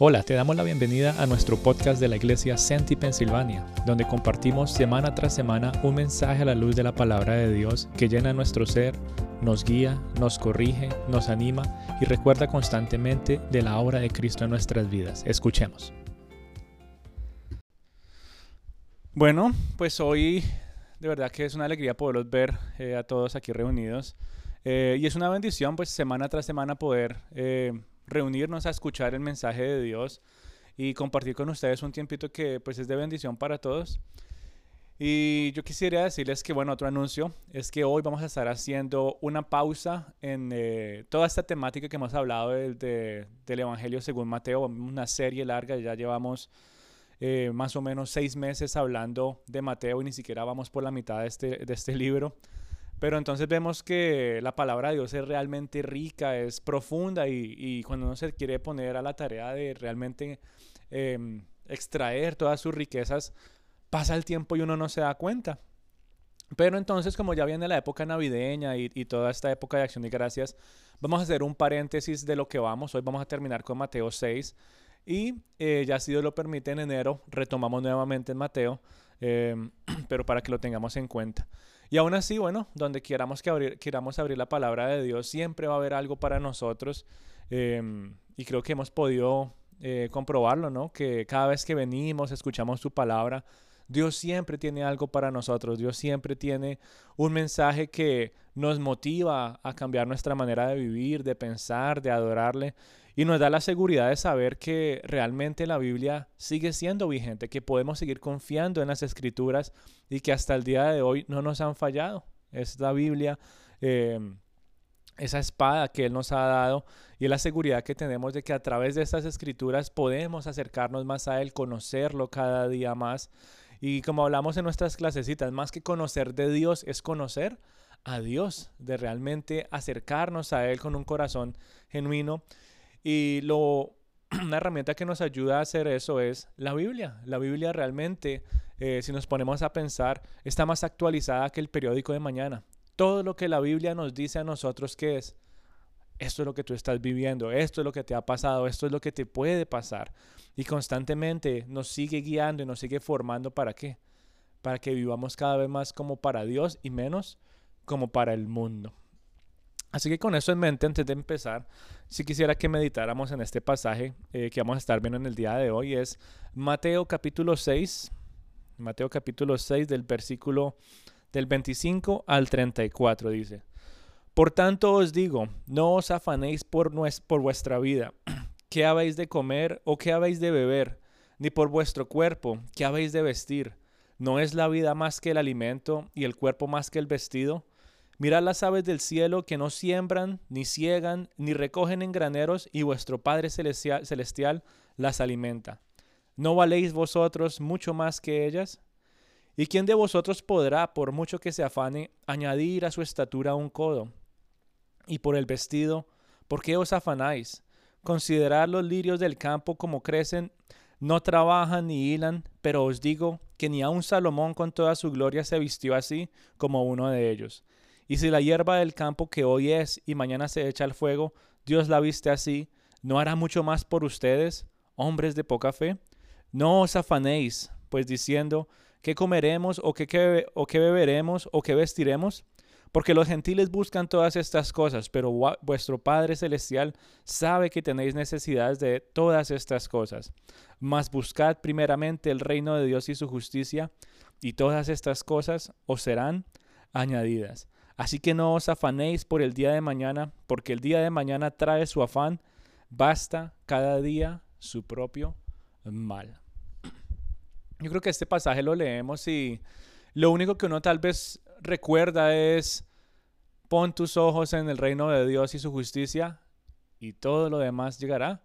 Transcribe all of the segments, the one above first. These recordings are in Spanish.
Hola, te damos la bienvenida a nuestro podcast de la iglesia Senti Pensilvania, donde compartimos semana tras semana un mensaje a la luz de la palabra de Dios que llena nuestro ser, nos guía, nos corrige, nos anima y recuerda constantemente de la obra de Cristo en nuestras vidas. Escuchemos. Bueno, pues hoy de verdad que es una alegría poderlos ver eh, a todos aquí reunidos. Eh, y es una bendición, pues semana tras semana poder eh, reunirnos a escuchar el mensaje de Dios y compartir con ustedes un tiempito que pues es de bendición para todos. Y yo quisiera decirles que, bueno, otro anuncio es que hoy vamos a estar haciendo una pausa en eh, toda esta temática que hemos hablado del Evangelio según Mateo, una serie larga, ya llevamos eh, más o menos seis meses hablando de Mateo y ni siquiera vamos por la mitad de este, de este libro. Pero entonces vemos que la palabra de Dios es realmente rica, es profunda y, cuando uno se quiere poner a la tarea de realmente em, extraer todas sus riquezas, pasa el tiempo y uno no se da cuenta. Pero entonces, como ya viene la época navideña y, toda esta época de acción y gracias, vamos a hacer un paréntesis de lo que vamos. Hoy vamos a terminar con Mateo 6 y eh, ya si Dios lo permite en enero retomamos nuevamente en Mateo, em, pero para que lo tengamos en cuenta. Y aún así, bueno, donde queramos, que abrir, queramos abrir la palabra de Dios, siempre va a haber algo para nosotros. Em, y creo que hemos podido eh, comprobarlo, ¿no? Que cada vez que venimos, escuchamos su palabra, Dios siempre tiene algo para nosotros. Dios siempre tiene un mensaje que nos motiva a cambiar nuestra manera de vivir, de pensar, de adorarle y nos da la seguridad de saber que realmente la Biblia sigue siendo vigente, que podemos seguir confiando en las escrituras y que hasta el día de hoy no nos han fallado. Es la Biblia, eh, esa espada que Él nos ha dado y la seguridad que tenemos de que a través de estas escrituras podemos acercarnos más a Él, conocerlo cada día más. Y como hablamos en nuestras clasecitas, más que conocer de Dios es conocer a Dios, de realmente acercarnos a Él con un corazón genuino y lo, una herramienta que nos ayuda a hacer eso es la Biblia. La Biblia realmente, eh, si nos ponemos a pensar, está más actualizada que el periódico de mañana. Todo lo que la Biblia nos dice a nosotros que es, esto es lo que tú estás viviendo, esto es lo que te ha pasado, esto es lo que te puede pasar. Y constantemente nos sigue guiando y nos sigue formando para qué? Para que vivamos cada vez más como para Dios y menos como para el mundo. Así que con eso en mente, antes de empezar, si quisiera que meditáramos en este pasaje eh, que vamos a estar viendo en el día de hoy, es Mateo capítulo 6, Mateo capítulo 6 del versículo del 25 al 34 dice, Por tanto os digo, no os afanéis por, por vuestra vida, qué habéis de comer o qué habéis de beber, ni por vuestro cuerpo, qué habéis de vestir. ¿No es la vida más que el alimento y el cuerpo más que el vestido? Mirad las aves del cielo que no siembran, ni ciegan, ni recogen en graneros, y vuestro Padre celestial, las alimenta. ¿No valéis vosotros mucho más que ellas? ¿Y quién de vosotros podrá, por mucho que se afane, añadir a su estatura un codo? Y por el vestido, ¿por qué os afanáis? Considerad los lirios del campo como crecen, no trabajan ni hilan, pero os digo que ni aun Salomón con toda su gloria se vistió así como uno de ellos. Y si la hierba del campo que hoy es y mañana se echa al fuego, Dios la viste así, ¿no hará mucho más por ustedes, hombres de poca fe? No os afanéis, pues diciendo, ¿qué comeremos o qué, o qué beberemos o qué vestiremos? Porque los gentiles buscan todas estas cosas, pero vuestro Padre Celestial sabe que tenéis necesidades de todas estas cosas. Mas buscad primeramente el reino de Dios y su justicia, y todas estas cosas os serán añadidas. Así que no os afanéis por el día de mañana, porque el día de mañana trae su afán, basta cada día su propio mal. Yo creo que este pasaje lo leemos y lo único que uno tal vez recuerda es, pon tus ojos en el reino de Dios y su justicia, y todo lo demás llegará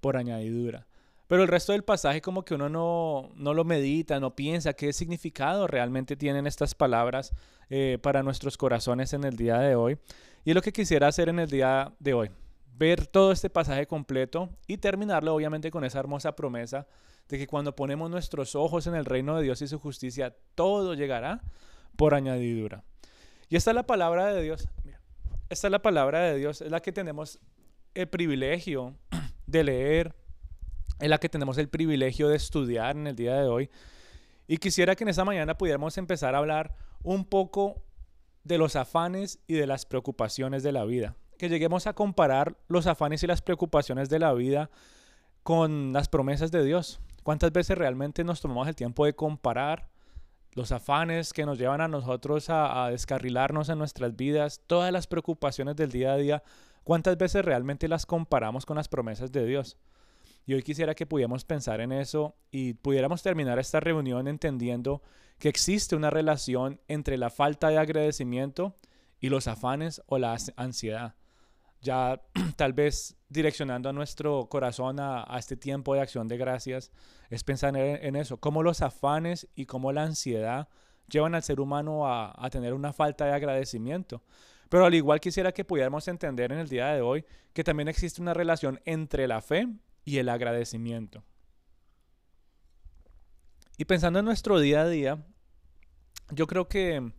por añadidura. Pero el resto del pasaje como que uno no, no lo medita, no piensa qué significado realmente tienen estas palabras eh, para nuestros corazones en el día de hoy. Y es lo que quisiera hacer en el día de hoy. Ver todo este pasaje completo y terminarlo obviamente con esa hermosa promesa de que cuando ponemos nuestros ojos en el reino de Dios y su justicia, todo llegará por añadidura. Y esta es la palabra de Dios. esta es la palabra de Dios, es la que tenemos el privilegio de leer, en la que tenemos el privilegio de estudiar en el día de hoy. Y quisiera que en esta mañana pudiéramos empezar a hablar un poco de los afanes y de las preocupaciones de la vida. Que lleguemos a comparar los afanes y las preocupaciones de la vida con las promesas de Dios. ¿Cuántas veces realmente nos tomamos el tiempo de comparar los afanes que nos llevan a nosotros a, a, descarrilarnos en nuestras vidas, todas las preocupaciones del día a día, cuántas veces realmente las comparamos con las promesas de Dios? Y hoy quisiera que pudiéramos pensar en eso y pudiéramos terminar esta reunión entendiendo que existe una relación entre la falta de agradecimiento y los afanes o la ansiedad. Ya tal vez direccionando a nuestro corazón a, a, este tiempo de acción de gracias, es pensar en, eso, cómo los afanes y cómo la ansiedad llevan al ser humano a, a tener una falta de agradecimiento. Pero al igual quisiera que pudiéramos entender en el día de hoy que también existe una relación entre la fe y el agradecimiento. Y pensando en nuestro día a día, yo creo que,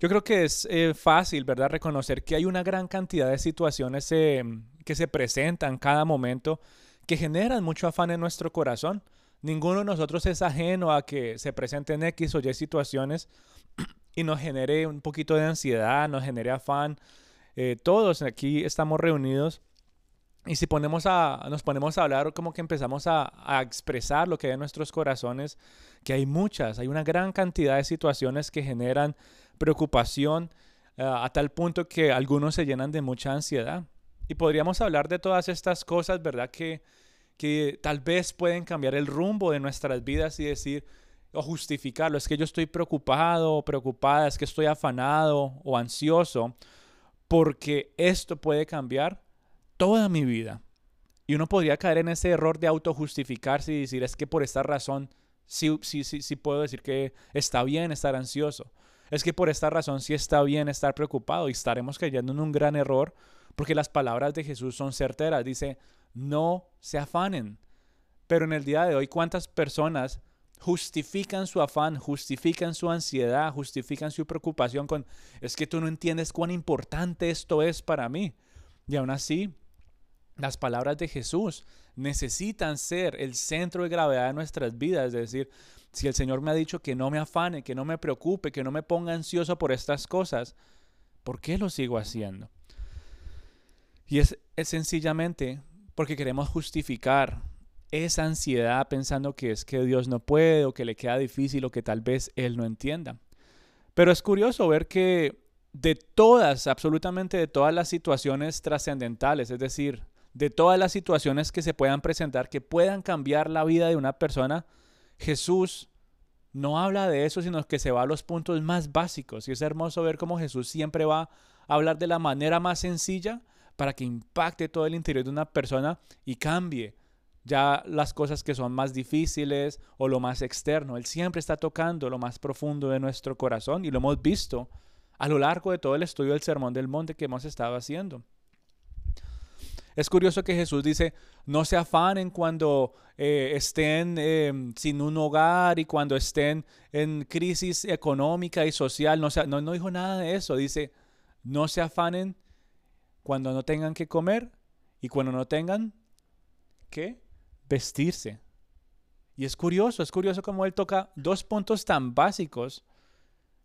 yo creo que es eh, fácil, ¿verdad?, reconocer que hay una gran cantidad de situaciones eh, que se presentan cada momento que generan mucho afán en nuestro corazón. Ninguno de nosotros es ajeno a que se presenten X o Y situaciones y nos genere un poquito de ansiedad, nos genere afán. Eh, todos aquí estamos reunidos y si ponemos a, nos ponemos a hablar, como que empezamos a, a, expresar lo que hay en nuestros corazones, que hay muchas, hay una gran cantidad de situaciones que generan preocupación uh, a tal punto que algunos se llenan de mucha ansiedad. Y podríamos hablar de todas estas cosas, ¿verdad? Que, que tal vez pueden cambiar el rumbo de nuestras vidas y decir, o justificarlo, es que yo estoy preocupado o preocupada, es que estoy afanado o ansioso, porque esto puede cambiar toda mi vida. Y uno podría caer en ese error de autojustificarse y decir, es que por esta razón sí, sí, sí, sí puedo decir que está bien estar ansioso. Es que por esta razón sí está bien estar preocupado y estaremos cayendo en un gran error porque las palabras de Jesús son certeras. Dice, no se afanen. Pero en el día de hoy, ¿cuántas personas justifican su afán, justifican su ansiedad, justifican su preocupación con, es que tú no entiendes cuán importante esto es para mí? Y aún así, las palabras de Jesús necesitan ser el centro de gravedad de nuestras vidas. Es decir, si el Señor me ha dicho que no me afane, que no me preocupe, que no me ponga ansioso por estas cosas, ¿por qué lo sigo haciendo? Y es, es sencillamente porque queremos justificar esa ansiedad pensando que es que Dios no puede o que le queda difícil o que tal vez Él no entienda. Pero es curioso ver que de todas, absolutamente de todas las situaciones trascendentales, es decir, de todas las situaciones que se puedan presentar, que puedan cambiar la vida de una persona, Jesús no habla de eso, sino que se va a los puntos más básicos. Y es hermoso ver cómo Jesús siempre va a hablar de la manera más sencilla para que impacte todo el interior de una persona y cambie ya las cosas que son más difíciles o lo más externo. Él siempre está tocando lo más profundo de nuestro corazón y lo hemos visto a lo largo de todo el estudio del Sermón del Monte que hemos estado haciendo. Es curioso que Jesús dice, no se afanen cuando eh, estén eh, sin un hogar y cuando estén en crisis económica y social. No, se, no, no dijo nada de eso. Dice, no se afanen cuando no tengan que comer y cuando no tengan que vestirse. Y es curioso, es curioso cómo él toca dos puntos tan básicos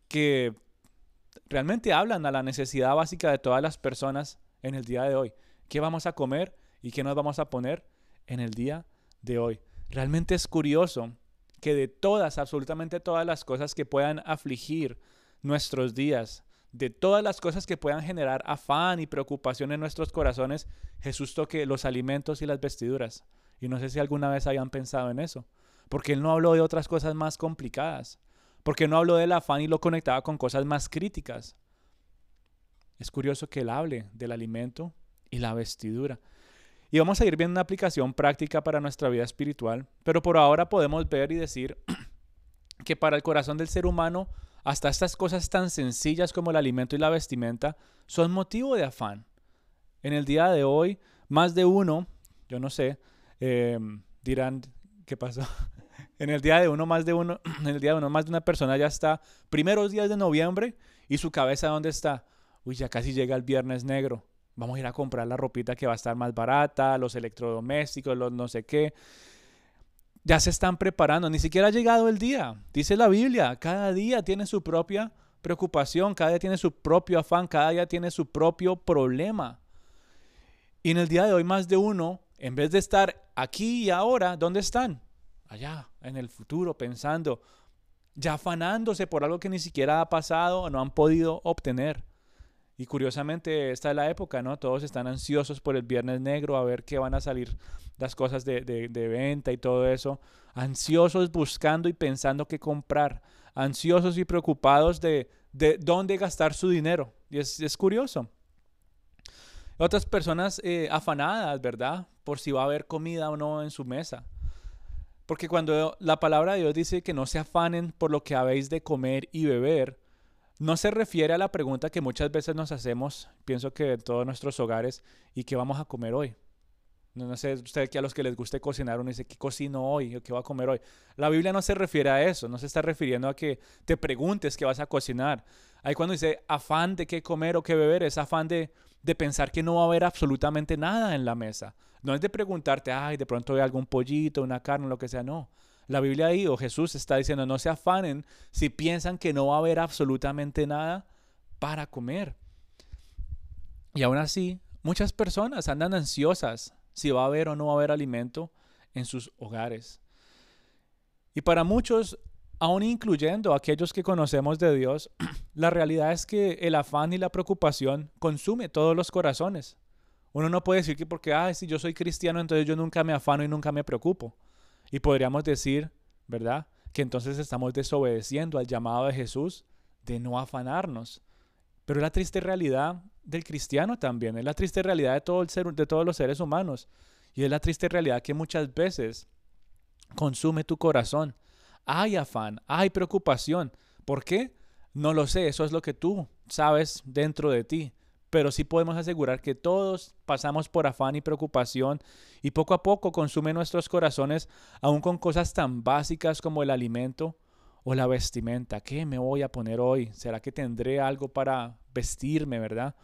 que realmente hablan a la necesidad básica de todas las personas en el día de hoy qué vamos a comer y qué nos vamos a poner en el día de hoy. Realmente es curioso que de todas, absolutamente todas las cosas que puedan afligir nuestros días, de todas las cosas que puedan generar afán y preocupación en nuestros corazones, Jesús toque los alimentos y las vestiduras. Y no sé si alguna vez hayan pensado en eso, porque Él no habló de otras cosas más complicadas, porque no habló del afán y lo conectaba con cosas más críticas. Es curioso que Él hable del alimento y la vestidura. Y vamos a ir viendo una aplicación práctica para nuestra vida espiritual, pero por ahora podemos ver y decir que para el corazón del ser humano, hasta estas cosas tan sencillas como el alimento y la vestimenta son motivo de afán. En el día de hoy, más de uno, yo no sé, em, dirán, ¿qué pasó? en el día de uno, más de uno, en el día de uno, más de una persona ya está primeros días de noviembre y su cabeza ¿dónde está? Uy, ya casi llega el viernes negro Vamos a ir a comprar la ropita que va a estar más barata, los electrodomésticos, los no sé qué. Ya se están preparando, ni siquiera ha llegado el día. Dice la Biblia, cada día tiene su propia preocupación, cada día tiene su propio afán, cada día tiene su propio problema. Y en el día de hoy más de uno, en vez de estar aquí y ahora, ¿dónde están? Allá, en el futuro, pensando, ya afanándose por algo que ni siquiera ha pasado o no han podido obtener. Y curiosamente, esta es la época, ¿no? Todos están ansiosos por el Viernes Negro, a ver qué van a salir las cosas de, venta y todo eso. Ansiosos buscando y pensando qué comprar. Ansiosos y preocupados de, dónde gastar su dinero. Y es, curioso. Otras personas eh, afanadas, ¿verdad? Por si va a haber comida o no en su mesa. Porque cuando la palabra de Dios dice que no se afanen por lo que habéis de comer y beber, no se refiere a la pregunta que muchas veces nos hacemos, pienso que en todos nuestros hogares, ¿y qué vamos a comer hoy? No, sé, usted que a los que les guste cocinar, uno dice, ¿qué cocino hoy? ¿Qué va a comer hoy? La Biblia no se refiere a eso, no se está refiriendo a que te preguntes qué vas a cocinar. Ahí cuando dice afán de qué comer o qué beber, es afán de, de pensar que no va a haber absolutamente nada en la mesa. No es de preguntarte, ay, de pronto hay algún pollito, una carne, lo que sea, no. La Biblia ahí, o Jesús está diciendo, no se afanen si piensan que no va a haber absolutamente nada para comer. Y aún así, muchas personas andan ansiosas si va a haber o no va a haber alimento en sus hogares. Y para muchos, aún incluyendo aquellos que conocemos de Dios, la realidad es que el afán y la preocupación consume todos los corazones. Uno no puede decir que porque, ah, si yo soy cristiano, entonces yo nunca me afano y nunca me preocupo. Y podríamos decir, ¿verdad? Que entonces estamos desobedeciendo al llamado de Jesús de no afanarnos. Pero es la triste realidad del cristiano también, es la triste realidad de, todo el ser, de todos los seres humanos. Y es la triste realidad que muchas veces consume tu corazón. Hay afán, hay preocupación. ¿Por qué? No lo sé, eso es lo que tú sabes dentro de ti pero sí podemos asegurar que todos pasamos por afán y preocupación y poco a poco consume nuestros corazones aún con cosas tan básicas como el alimento o la vestimenta. ¿Qué me voy a poner hoy? ¿Será que tendré algo para vestirme, verdad?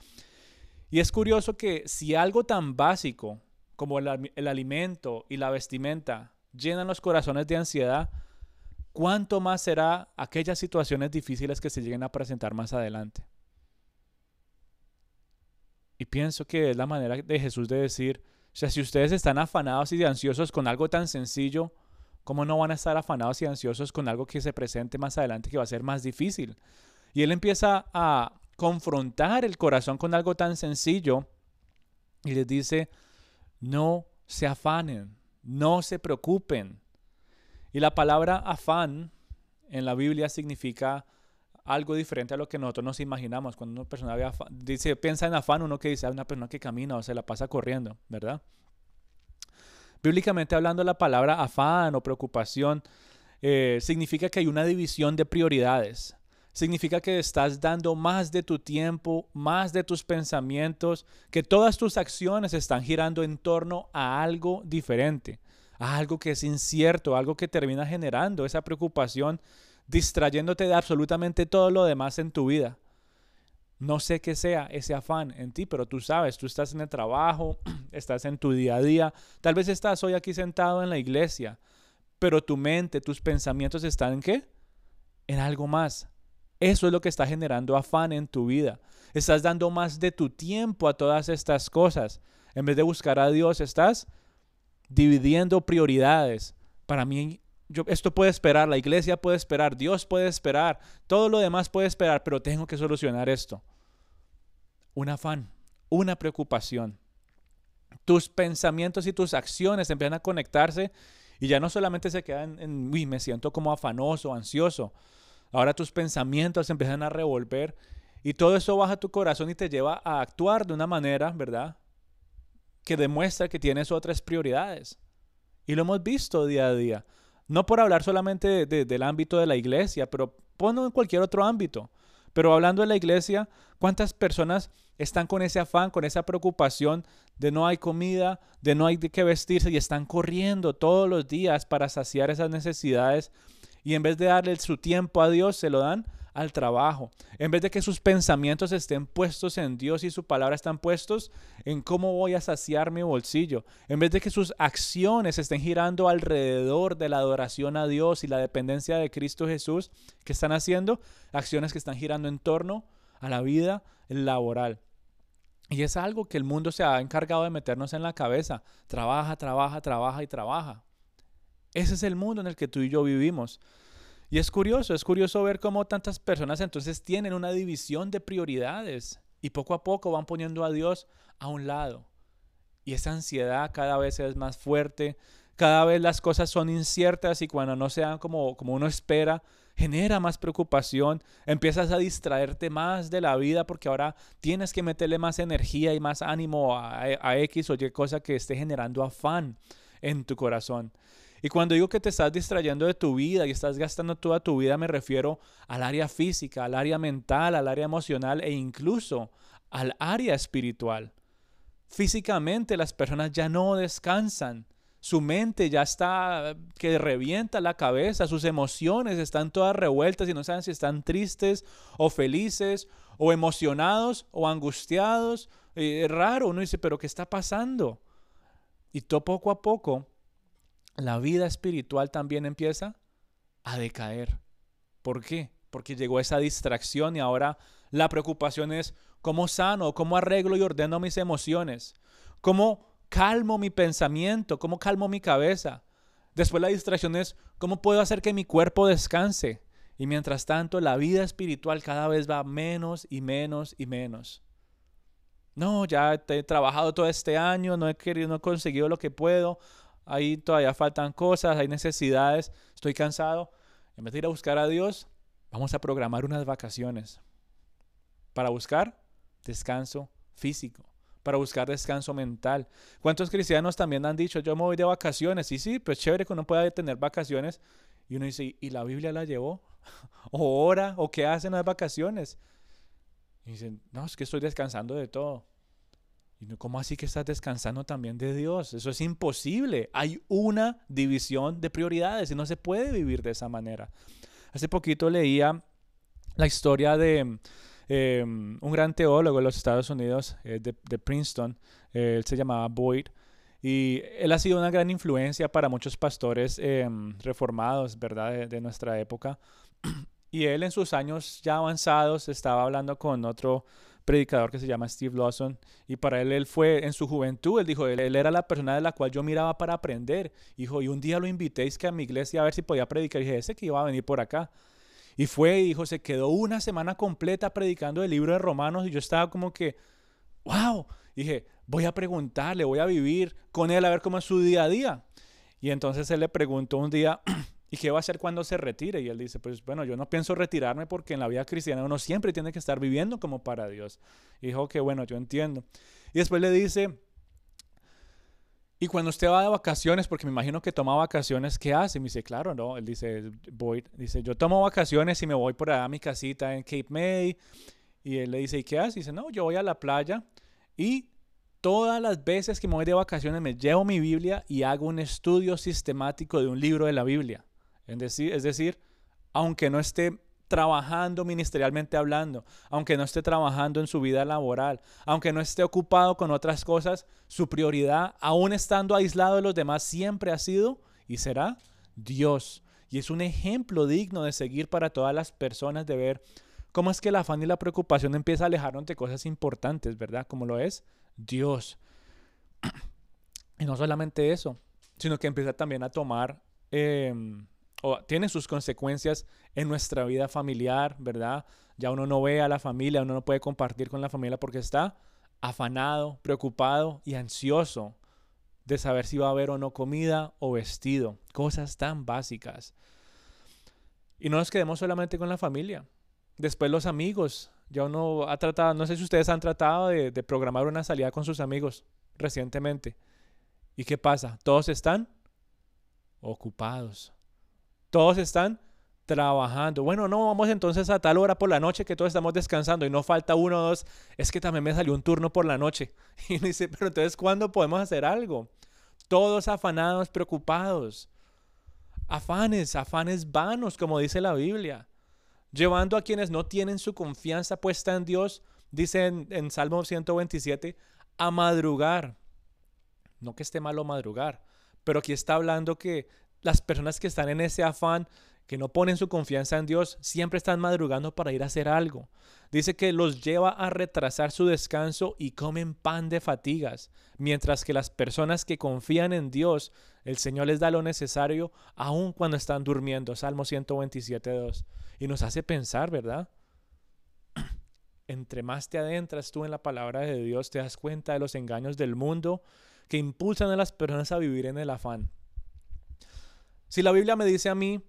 Y es curioso que si algo tan básico como el, el alimento y la vestimenta llenan los corazones de ansiedad, ¿cuánto más será aquellas situaciones difíciles que se lleguen a presentar más adelante? Y pienso que es la manera de Jesús de decir, o sea, si ustedes están afanados y ansiosos con algo tan sencillo, ¿cómo no van a estar afanados y ansiosos con algo que se presente más adelante que va a ser más difícil? Y él empieza a confrontar el corazón con algo tan sencillo y les dice, no se afanen, no se preocupen. Y la palabra afán en la Biblia significa algo diferente a lo que nosotros nos imaginamos. Cuando una persona dice, piensa en afán, uno que dice, ah, una persona que camina o se la pasa corriendo, ¿verdad? Bíblicamente hablando, la palabra afán o preocupación eh, significa que hay una división de prioridades. Significa que estás dando más de tu tiempo, más de tus pensamientos, que todas tus acciones están girando en torno a algo diferente, a algo que es incierto, algo que termina generando esa preocupación distrayéndote de absolutamente todo lo demás en tu vida. No sé qué sea ese afán en ti, pero tú sabes, tú estás en el trabajo, estás en tu día a día, tal vez estás hoy aquí sentado en la iglesia, pero tu mente, tus pensamientos están en qué? En algo más. Eso es lo que está generando afán en tu vida. Estás dando más de tu tiempo a todas estas cosas. En vez de buscar a Dios, estás dividiendo prioridades. Para mí esto puede esperar, la iglesia puede esperar, Dios puede esperar, todo lo demás puede esperar, pero tengo que solucionar esto. Un afán, una preocupación. Tus pensamientos y tus acciones empiezan a conectarse y ya no solamente se quedan en, uy, me siento como afanoso, ansioso. Ahora tus pensamientos empiezan a revolver y todo eso baja tu corazón y te lleva a actuar de una manera, ¿verdad? Que demuestra que tienes otras prioridades. Y lo hemos visto día a día. No por hablar solamente del ámbito de la iglesia, pero ponlo en cualquier otro ámbito. Pero hablando de la iglesia, ¿cuántas personas están con ese afán, con esa preocupación de no hay comida, de no hay de qué vestirse y están corriendo todos los días para saciar esas necesidades y en vez de darle su tiempo a Dios, se lo dan al trabajo. En vez de que sus pensamientos estén puestos en Dios y su palabra están puestos en cómo voy a saciar mi bolsillo. En vez de que sus acciones estén girando alrededor de la adoración a Dios y la dependencia de Cristo Jesús, que están haciendo acciones que están girando en torno a la vida laboral. Y es algo que el mundo se ha encargado de meternos en la cabeza. Trabaja, trabaja, trabaja y trabaja. Ese es el mundo en el que tú y yo vivimos. Y es curioso, es curioso ver cómo tantas personas entonces tienen una división de prioridades y poco a poco van poniendo a Dios a un lado. Y esa ansiedad cada vez es más fuerte, cada vez las cosas son inciertas y cuando no se dan como, como uno espera, genera más preocupación, empiezas a distraerte más de la vida porque ahora tienes que meterle más energía y más ánimo a, a X o Y cosa que esté generando afán en tu corazón. Y cuando digo que te estás distrayendo de tu vida y estás gastando toda tu vida, me refiero al área física, al área mental, al área emocional e incluso al área espiritual. Físicamente las personas ya no descansan. Su mente ya está que revienta la cabeza, sus emociones están todas revueltas y no saben si están tristes o felices o emocionados o angustiados. Eh, es raro, uno dice, pero ¿qué está pasando? Y todo poco a poco la vida espiritual también empieza a decaer. ¿Por qué? Porque llegó esa distracción y ahora la preocupación es cómo sano, cómo arreglo y ordeno mis emociones, cómo calmo mi pensamiento, cómo calmo mi cabeza. Después la distracción es cómo puedo hacer que mi cuerpo descanse. Y mientras tanto la vida espiritual cada vez va menos y menos y menos. No, ya he trabajado todo este año, no he querido, no he conseguido lo que puedo ahí todavía faltan cosas, hay necesidades, estoy cansado. En vez de ir a buscar a Dios, vamos a programar unas vacaciones para buscar descanso físico, para buscar descanso mental. ¿Cuántos cristianos también han dicho, yo me voy de vacaciones? Y sí, pues chévere que uno pueda tener vacaciones. Y uno dice, ¿y la Biblia la llevó? ¿O ora? ¿O qué hacen las vacaciones? Y dicen, no, es que estoy descansando de todo. ¿Cómo así que estás descansando también de Dios? Eso es imposible. Hay una división de prioridades y no se puede vivir de esa manera. Hace poquito leía la historia de em, un gran teólogo de los Estados Unidos, eh, de, Princeton. él se llamaba Boyd. Y él ha sido una gran influencia para muchos pastores em, reformados, ¿verdad?, de nuestra época. Y él en sus años ya avanzados estaba hablando con otro predicador que se llama Steve Lawson y para él él fue en su juventud, él dijo, él, era la persona de la cual yo miraba para aprender. Dijo, y un día lo invité que a mi iglesia a ver si podía predicar y dije, ese que iba a venir por acá. Y fue, dijo, se quedó una semana completa predicando el libro de Romanos y yo estaba como que, wow, dije, voy a preguntarle, voy a vivir con él a ver cómo es su día a día. Y entonces él le preguntó un día, ¿Y qué va a hacer cuando se retire? Y él dice, pues bueno, yo no pienso retirarme porque en la vida cristiana uno siempre tiene que estar viviendo como para Dios. Y dijo que bueno, yo entiendo. Y después le dice, y cuando usted va de vacaciones, porque me imagino que toma vacaciones, ¿qué hace? Y me dice, claro, no. Él dice, voy, dice, yo tomo vacaciones y me voy por allá a mi casita en Cape May. Y él le dice, ¿y qué hace? Y dice, no, yo voy a la playa y todas las veces que me voy de vacaciones me llevo mi Biblia y hago un estudio sistemático de un libro de la Biblia. Es decir, es decir, aunque no esté trabajando ministerialmente hablando, aunque no esté trabajando en su vida laboral, aunque no esté ocupado con otras cosas, su prioridad, aún estando aislado de los demás, siempre ha sido y será Dios. Y es un ejemplo digno de seguir para todas las personas de ver cómo es que la afán y la preocupación empieza a alejarnos de cosas importantes, ¿verdad? Como lo es Dios. Y no solamente eso, sino que empieza también a tomar em, o tiene sus consecuencias en nuestra vida familiar, ¿verdad? Ya uno no ve a la familia, uno no puede compartir con la familia porque está afanado, preocupado y ansioso de saber si va a haber o no comida o vestido, cosas tan básicas. Y no nos quedemos solamente con la familia. Después los amigos. Ya uno ha tratado, no sé si ustedes han tratado de, de programar una salida con sus amigos recientemente. ¿Y qué pasa? Todos están ocupados. Todos están trabajando. Bueno, no, vamos entonces a tal hora por la noche que todos estamos descansando y no falta uno o dos. Es que también me salió un turno por la noche. Y dice, pero entonces, ¿cuándo podemos hacer algo? Todos afanados, preocupados. Afanes, afanes vanos, como dice la Biblia. llevando a quienes no tienen su confianza puesta en Dios, dice en, en Salmo 127, a madrugar. No que esté malo madrugar, pero aquí está hablando que las personas que están en ese afán, que no ponen su confianza en Dios, siempre están madrugando para ir a hacer algo. Dice que los lleva a retrasar su descanso y comen pan de fatigas, mientras que las personas que confían en Dios, el Señor les da lo necesario aun cuando están durmiendo. Salmo 127.2. Y nos hace pensar, ¿verdad? Entre más te adentras tú en la palabra de Dios, te das cuenta de los engaños del mundo que impulsan a las personas a vivir en el afán. Si la Biblia me dice a mí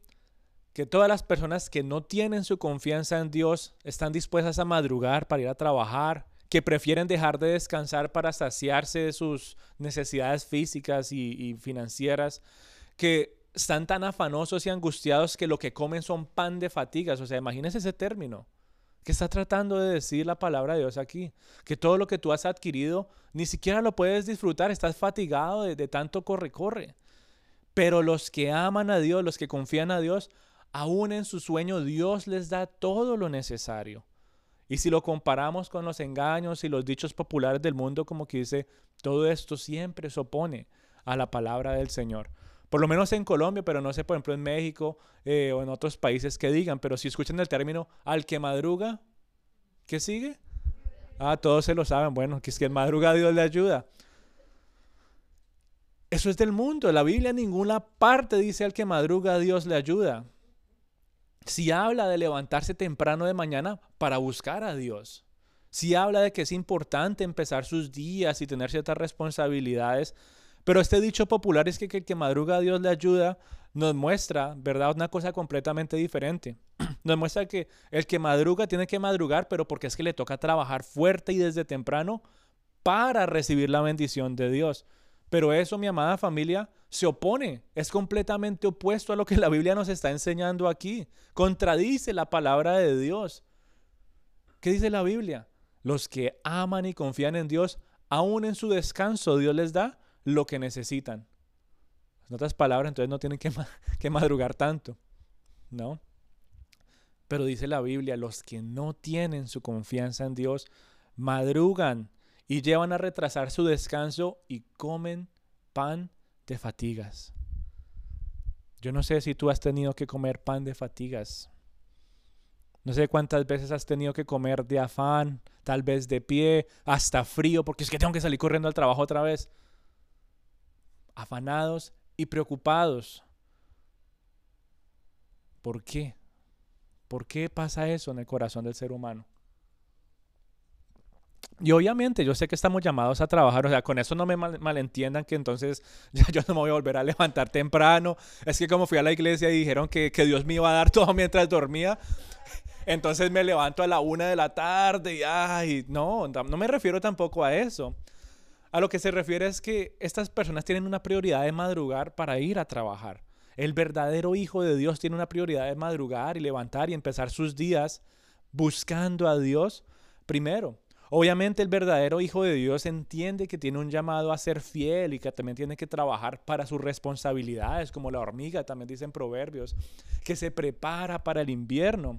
que todas las personas que no tienen su confianza en Dios están dispuestas a madrugar para ir a trabajar, que prefieren dejar de descansar para saciarse de sus necesidades físicas y, financieras, que están tan afanosos y angustiados que lo que comen son pan de fatigas. O sea, imagínese ese término. ¿Qué está tratando de decir la palabra de Dios aquí? Que todo lo que tú has adquirido ni siquiera lo puedes disfrutar, estás fatigado de, de tanto corre-corre. Pero los que aman a Dios, los que confían a Dios, aún en su sueño Dios les da todo lo necesario. Y si lo comparamos con los engaños y los dichos populares del mundo, como que dice, todo esto siempre se opone a la palabra del Señor. Por lo menos en Colombia, pero no sé, por ejemplo, en México eh, o en otros países que digan, pero si escuchan el término al que madruga, ¿qué sigue? Ah, todos se lo saben. Bueno, que es que el madruga Dios le ayuda. Eso es del mundo. La Biblia en ninguna parte dice al que madruga Dios le ayuda. Si habla de levantarse temprano de mañana para buscar a Dios. Si habla de que es importante empezar sus días y tener ciertas responsabilidades. Pero este dicho popular es que, el que madruga a Dios le ayuda nos muestra, ¿verdad? Una cosa completamente diferente. Nos muestra que el que madruga tiene que madrugar, pero porque es que le toca trabajar fuerte y desde temprano para recibir la bendición de Dios. Pero eso, mi amada familia, se opone, es completamente opuesto a lo que la Biblia nos está enseñando aquí. Contradice la palabra de Dios. ¿Qué dice la Biblia? Los que aman y confían en Dios, aún en su descanso, Dios les da lo que necesitan. En otras palabras, entonces no tienen que, que madrugar tanto. ¿No? Pero dice la Biblia, los que no tienen su confianza en Dios, madrugan y llevan a retrasar su descanso y comen pan de fatigas. Yo no sé si tú has tenido que comer pan de fatigas. No sé cuántas veces has tenido que comer de afán, tal vez de pie, hasta frío, porque es que tengo que salir corriendo al trabajo otra vez. Afanados y preocupados. ¿Por qué? ¿Por qué pasa eso en el corazón del ser humano? Y obviamente yo sé que estamos llamados a trabajar, o sea, con eso no me malentiendan que entonces ya yo no me voy a volver a levantar temprano. Es que como fui a la iglesia y dijeron que, Dios me iba a dar todo mientras dormía, entonces me levanto a la una de la tarde y ay, no, no me refiero tampoco a eso. A lo que se refiere es que estas personas tienen una prioridad de madrugar para ir a trabajar. El verdadero Hijo de Dios tiene una prioridad de madrugar y levantar y empezar sus días buscando a Dios primero. Obviamente el verdadero Hijo de Dios entiende que tiene un llamado a ser fiel y que también tiene que trabajar para sus responsabilidades, como la hormiga, también dicen proverbios, que se prepara para el invierno.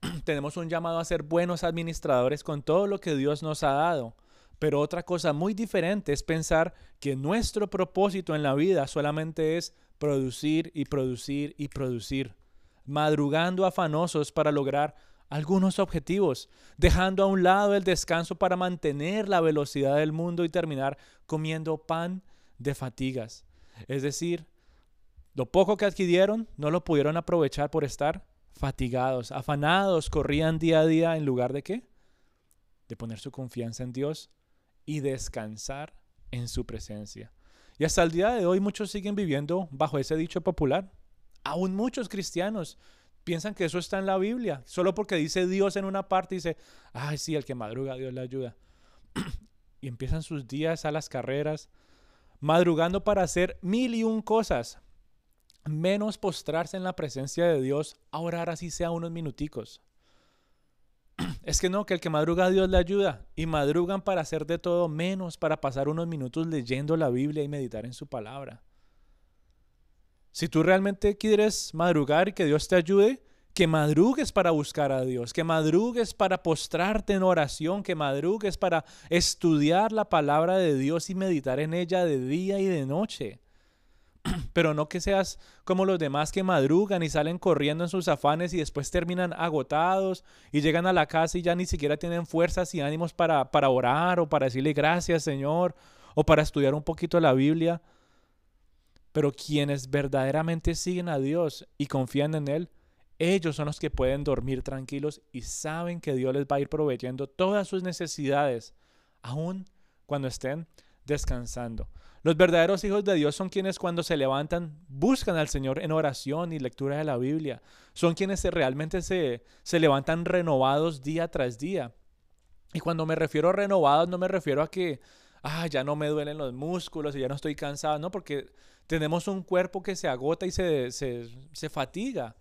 Tenemos un llamado a ser buenos administradores con todo lo que Dios nos ha dado. Pero otra cosa muy diferente es pensar que nuestro propósito en la vida solamente es producir y producir y producir, madrugando afanosos para lograr algunos objetivos, dejando a un lado el descanso para mantener la velocidad del mundo y terminar comiendo pan de fatigas. Es decir, lo poco que adquirieron no lo pudieron aprovechar por estar fatigados, afanados, corrían día a día en lugar de qué? De poner su confianza en Dios y descansar en su presencia. Y hasta el día de hoy muchos siguen viviendo bajo ese dicho popular. Aún muchos cristianos piensan que eso está en la Biblia. Solo porque dice Dios en una parte, dice, ay, sí, el que madruga, Dios le ayuda. y empiezan sus días a las carreras, madrugando para hacer mil y un cosas, menos postrarse en la presencia de Dios, a orar así sea unos minuticos. Es que no, que el que madruga Dios le ayuda. Y madrugan para hacer de todo menos para pasar unos minutos leyendo la Biblia y meditar en su palabra. Si tú realmente quieres madrugar y que Dios te ayude, que madrugues para buscar a Dios, que madrugues para postrarte en oración, que madrugues para estudiar la palabra de Dios y meditar en ella de día y de noche. Pero no que seas como los demás que madrugan y salen corriendo en sus afanes y después terminan agotados y llegan a la casa y ya ni siquiera tienen fuerzas y ánimos para, para orar o para decirle gracias Señor o para estudiar un poquito la Biblia. Pero quienes verdaderamente siguen a Dios y confían en Él, ellos son los que pueden dormir tranquilos y saben que Dios les va a ir proveyendo todas sus necesidades, aun cuando estén descansando. Los verdaderos hijos de Dios son quienes cuando se levantan buscan al Señor en oración y lectura de la Biblia. Son quienes realmente se, se levantan renovados día tras día. Y cuando me refiero a renovados no me refiero a que ah, ya no me duelen los músculos y ya no estoy cansado, no, porque tenemos un cuerpo que se agota y se, se, se fatiga.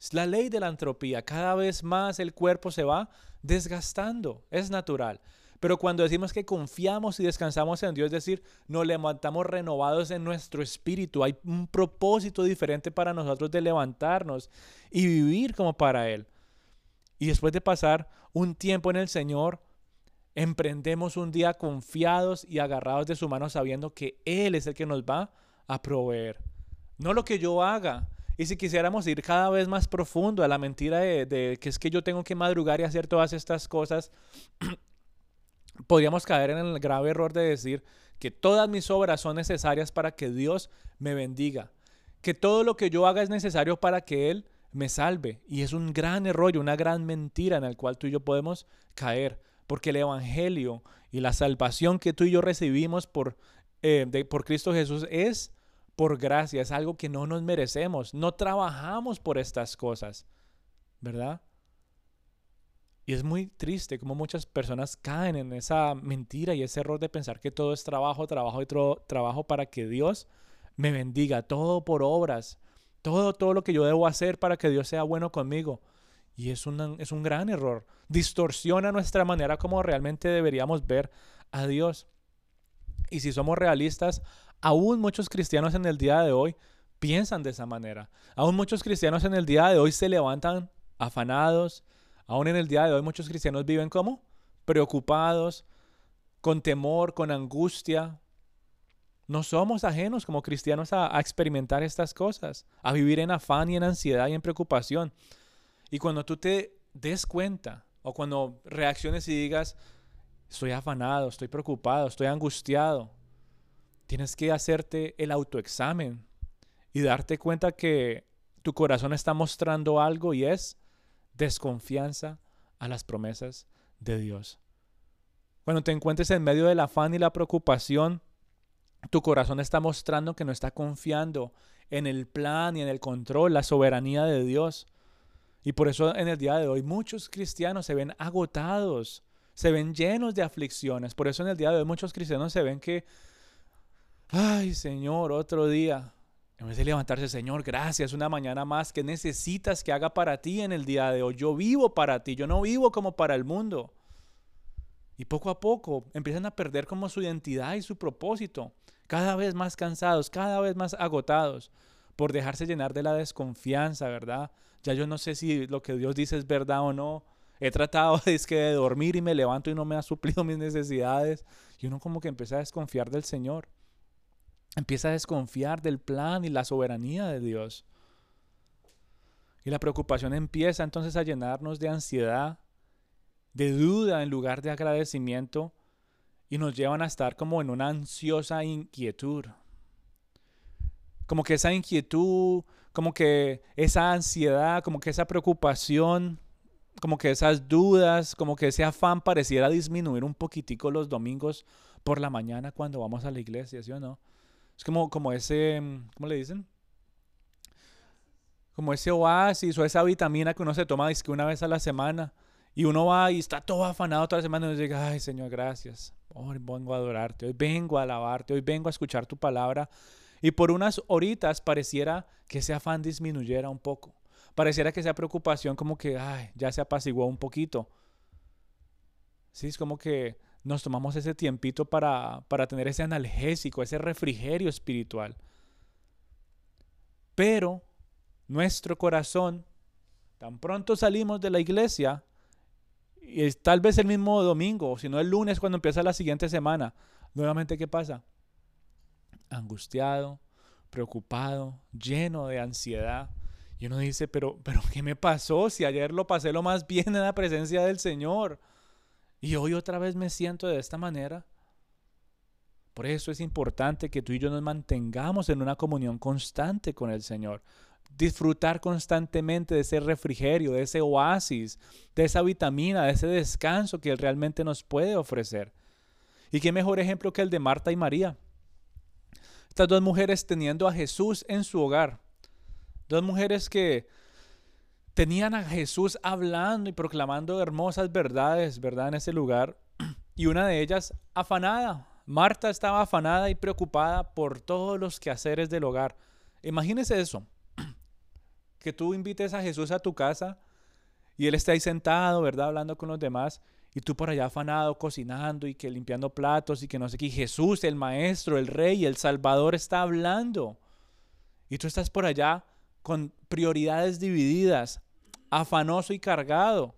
Es la ley de la entropía. Cada vez más el cuerpo se va desgastando. Es natural. Pero cuando decimos que confiamos y descansamos en Dios, es decir, nos levantamos renovados en nuestro espíritu. Hay un propósito diferente para nosotros de levantarnos y vivir como para Él. Y después de pasar un tiempo en el Señor, emprendemos un día confiados y agarrados de su mano sabiendo que Él es el que nos va a proveer. No lo que yo haga, y si quisiéramos ir cada vez más profundo a la mentira de, que es que yo tengo que madrugar y hacer todas estas cosas, podríamos caer en el grave error de decir que todas mis obras son necesarias para que Dios me bendiga, que todo lo que yo haga es necesario para que Él me salve. Y es un gran error y una gran mentira en el cual tú y yo podemos caer, porque el Evangelio y la salvación que tú y yo recibimos por, eh, por Cristo Jesús es por gracia, es algo que no nos merecemos. No trabajamos por estas cosas, ¿verdad? Y es muy triste como muchas personas caen en esa mentira y ese error de pensar que todo es trabajo, trabajo y trabajo para que Dios me bendiga, todo por obras, todo, todo lo que yo debo hacer para que Dios sea bueno conmigo. Y es, es un gran error. Distorsiona nuestra manera como realmente deberíamos ver a Dios. Y si somos realistas, aún muchos cristianos en el día de hoy piensan de esa manera. Aún muchos cristianos en el día de hoy se levantan afanados. Aún en el día de hoy muchos cristianos viven como preocupados, con temor, con angustia. No somos ajenos como cristianos a, experimentar estas cosas, a vivir en afán y en ansiedad y en preocupación. Y cuando tú te des cuenta o cuando reacciones y digas, estoy afanado, estoy preocupado, estoy angustiado, Tienes que hacerte el autoexamen y darte cuenta que tu corazón está mostrando algo y es desconfianza a las promesas de Dios. Cuando te encuentres en medio del afán y la preocupación, tu corazón está mostrando que no está confiando en el plan y en el control, la soberanía de Dios. Y por eso en el día de hoy muchos cristianos se ven agotados, se ven llenos de aflicciones. Por eso en el día de hoy muchos cristianos se ven que Ay, Señor, otro día. En vez de levantarse, Señor, gracias, una mañana más. ¿Qué necesitas que haga para ti en el día de hoy? Yo vivo para ti, yo no vivo como para el mundo. Y poco a poco empiezan a perder como su identidad y su propósito. Cada vez más cansados, cada vez más agotados por dejarse llenar de la desconfianza, ¿verdad? Ya yo no sé si lo que Dios dice es verdad o no. He tratado es que de dormir y me levanto y no me ha suplido mis necesidades. Y uno como que empieza a desconfiar del Señor empieza a desconfiar del plan y la soberanía de Dios. Y la preocupación empieza entonces a llenarnos de ansiedad, de duda en lugar de agradecimiento y nos llevan a estar como en una ansiosa inquietud. Como que esa inquietud, como que esa ansiedad, como que esa preocupación, como que esas dudas, como que ese afán pareciera disminuir un poquitico los domingos por la mañana cuando vamos a la iglesia, ¿sí o no? Es como, como ese, mm, ¿cómo le dicen? Como ese oasis o esa vitamina que uno se toma que una vez a la semana. Y uno va y está todo afanado toda la semana y uno dice, ay Señor, gracias. Hoy vengo a adorarte, hoy vengo a alabarte, hoy vengo a escuchar tu palabra. Y por unas horitas pareciera que ese afán disminuyera un poco. Pareciera que esa preocupación como que, ay, ya se apaciguó un poquito. Sí, es como que nos tomamos ese tiempito para, para tener ese analgésico, ese refrigerio espiritual. Pero nuestro corazón Tan pronto salimos de la iglesia, y es tal vez el mismo domingo, si no el lunes cuando empieza la siguiente semana, nuevamente ¿qué pasa? Angustiado, preocupado, lleno de ansiedad. Y uno dice, pero, pero ¿qué me pasó si ayer lo pasé lo más bien en la presencia del Señor? Y hoy otra vez me siento de esta manera. Por eso es importante que tú y yo nos mantengamos en una comunión constante con el Señor. Disfrutar constantemente de ese refrigerio, de ese oasis, de esa vitamina, de ese descanso que Él realmente nos puede ofrecer. Y qué mejor ejemplo que el de Marta y María. Estas dos mujeres teniendo a Jesús en su hogar. Dos mujeres que tenían a Jesús hablando y proclamando hermosas verdades, ¿verdad? En ese lugar. Y una de ellas afanada. Marta estaba afanada y preocupada por todos los quehaceres del hogar. Imagínese eso. Que tú invites a Jesús a tu casa y él está ahí sentado, ¿verdad? Hablando con los demás y tú por allá afanado, cocinando y que limpiando platos y que no sé qué. Jesús, el Maestro, el Rey, el Salvador está hablando. Y tú estás por allá con prioridades divididas, afanoso y cargado.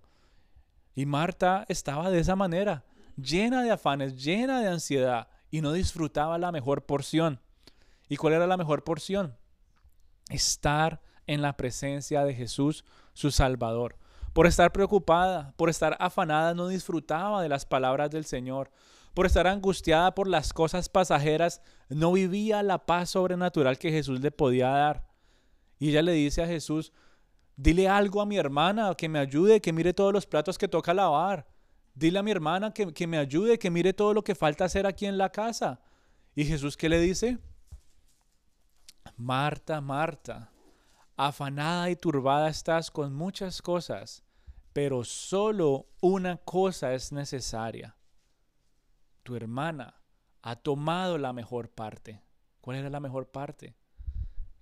Y Marta estaba de esa manera, llena de afanes, llena de ansiedad y no disfrutaba la mejor porción. ¿Y cuál era la mejor porción? Estar en la presencia de Jesús, su Salvador. Por estar preocupada, por estar afanada, no disfrutaba de las palabras del Señor. Por estar angustiada por las cosas pasajeras, no vivía la paz sobrenatural que Jesús le podía dar. Y ella le dice a Jesús, dile algo a mi hermana, que me ayude, que mire todos los platos que toca lavar. Dile a mi hermana que, que me ayude, que mire todo lo que falta hacer aquí en la casa. ¿Y Jesús qué le dice? Marta, Marta, afanada y turbada estás con muchas cosas, pero solo una cosa es necesaria. Tu hermana ha tomado la mejor parte. ¿Cuál era la mejor parte?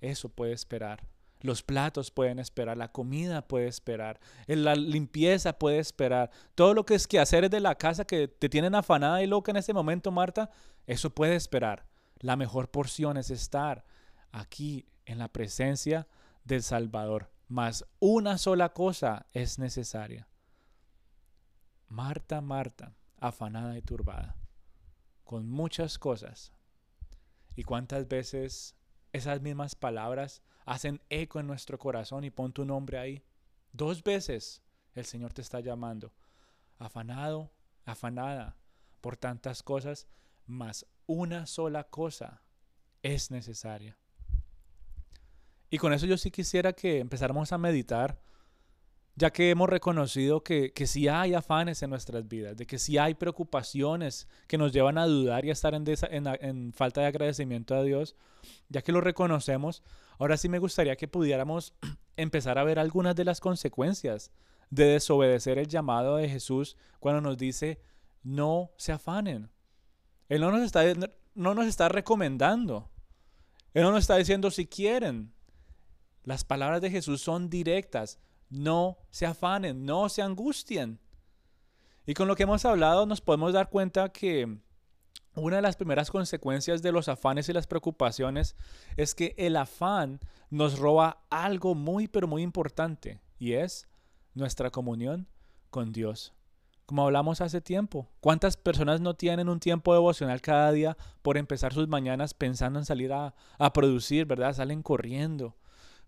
Eso puede esperar. Los platos pueden esperar, la comida puede esperar, la limpieza puede esperar. Todo lo que es que hacer de la casa que te tienen afanada y loca en este momento, Marta, eso puede esperar. La mejor porción es estar aquí en la presencia del Salvador mas una sola cosa es necesaria. Marta, Marta, afanada y turbada, con muchas cosas. ¿Y cuántas veces esas mismas palabras hacen eco en nuestro corazón y pon tu nombre ahí? Dos veces el Señor te está llamando. Afanado, afanada por tantas cosas, mas una sola cosa es necesaria. Y con eso yo sí quisiera que empezáramos a meditar, ya que hemos reconocido que, que sí hay afanes en nuestras vidas, de que sí hay preocupaciones que nos llevan a dudar y a estar en, falta de agradecimiento a Dios, ya que lo reconocemos, ahora sí me gustaría que pudiéramos empezar a ver algunas de las consecuencias de desobedecer el llamado de Jesús cuando nos dice, no se afanen. Él no nos está, no nos está recomendando. Él no nos está diciendo si quieren, las palabras de Jesús son directas. No se afanen, no se angustien. Y con lo que hemos hablado nos podemos dar cuenta que una de las primeras consecuencias de los afanes y las preocupaciones es que el afán nos roba algo muy pero muy importante y es nuestra comunión con Dios. Como hablamos hace tiempo, ¿cuántas personas no tienen un tiempo devocional cada día por empezar sus mañanas pensando en salir a, a producir, ¿verdad? Salen corriendo,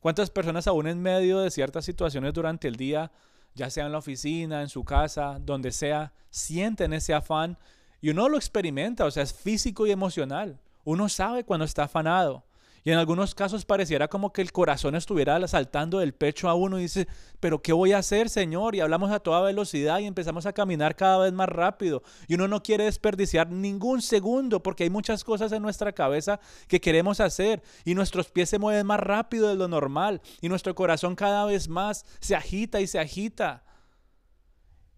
¿Cuántas personas aún en medio de ciertas situaciones durante el día, ya sea en la oficina, en su casa, donde sea, sienten ese afán y uno lo experimenta, o sea, es físico y emocional. Uno sabe cuando está afanado. Y en algunos casos pareciera como que el corazón estuviera saltando del pecho a uno y dice, pero ¿qué voy a hacer, Señor? Y hablamos a toda velocidad y empezamos a caminar cada vez más rápido. Y uno no quiere desperdiciar ningún segundo porque hay muchas cosas en nuestra cabeza que queremos hacer y nuestros pies se mueven más rápido de lo normal y nuestro corazón cada vez más se agita y se agita.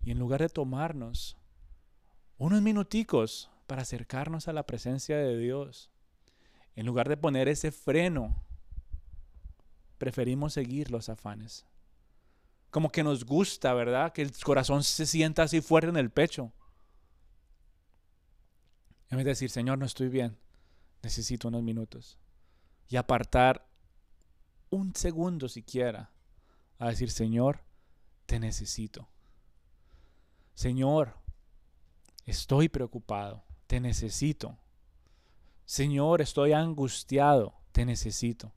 Y en lugar de tomarnos unos minuticos para acercarnos a la presencia de Dios, en lugar de poner ese freno, preferimos seguir los afanes. Como que nos gusta, ¿verdad? Que el corazón se sienta así fuerte en el pecho. En vez de decir, Señor, no estoy bien, necesito unos minutos. Y apartar un segundo siquiera a decir, Señor, te necesito. Señor, estoy preocupado, te necesito. Señor, estoy angustiado, te necesito.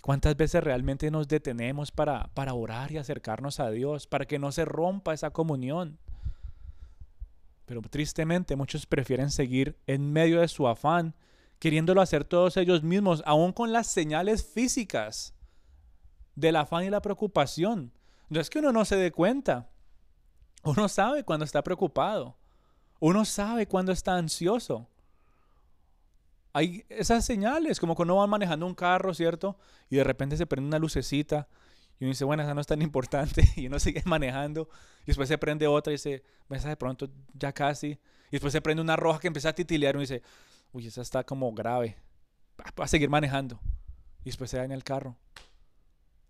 ¿Cuántas veces realmente nos detenemos para, para orar y acercarnos a Dios, para que no se rompa esa comunión? Pero tristemente muchos prefieren seguir en medio de su afán, queriéndolo hacer todos ellos mismos, aún con las señales físicas del afán y la preocupación. No es que uno no se dé cuenta. Uno sabe cuando está preocupado. Uno sabe cuando está ansioso hay esas señales, como cuando uno va manejando un carro, ¿cierto? Y de repente se prende una lucecita y uno dice, bueno, esa no es tan importante, y uno sigue manejando, y después se prende otra y dice, esa de pronto ya casi, y después se prende una roja que empieza a titilear y uno dice, uy, esa está como grave, va a seguir manejando, y después se daña el carro.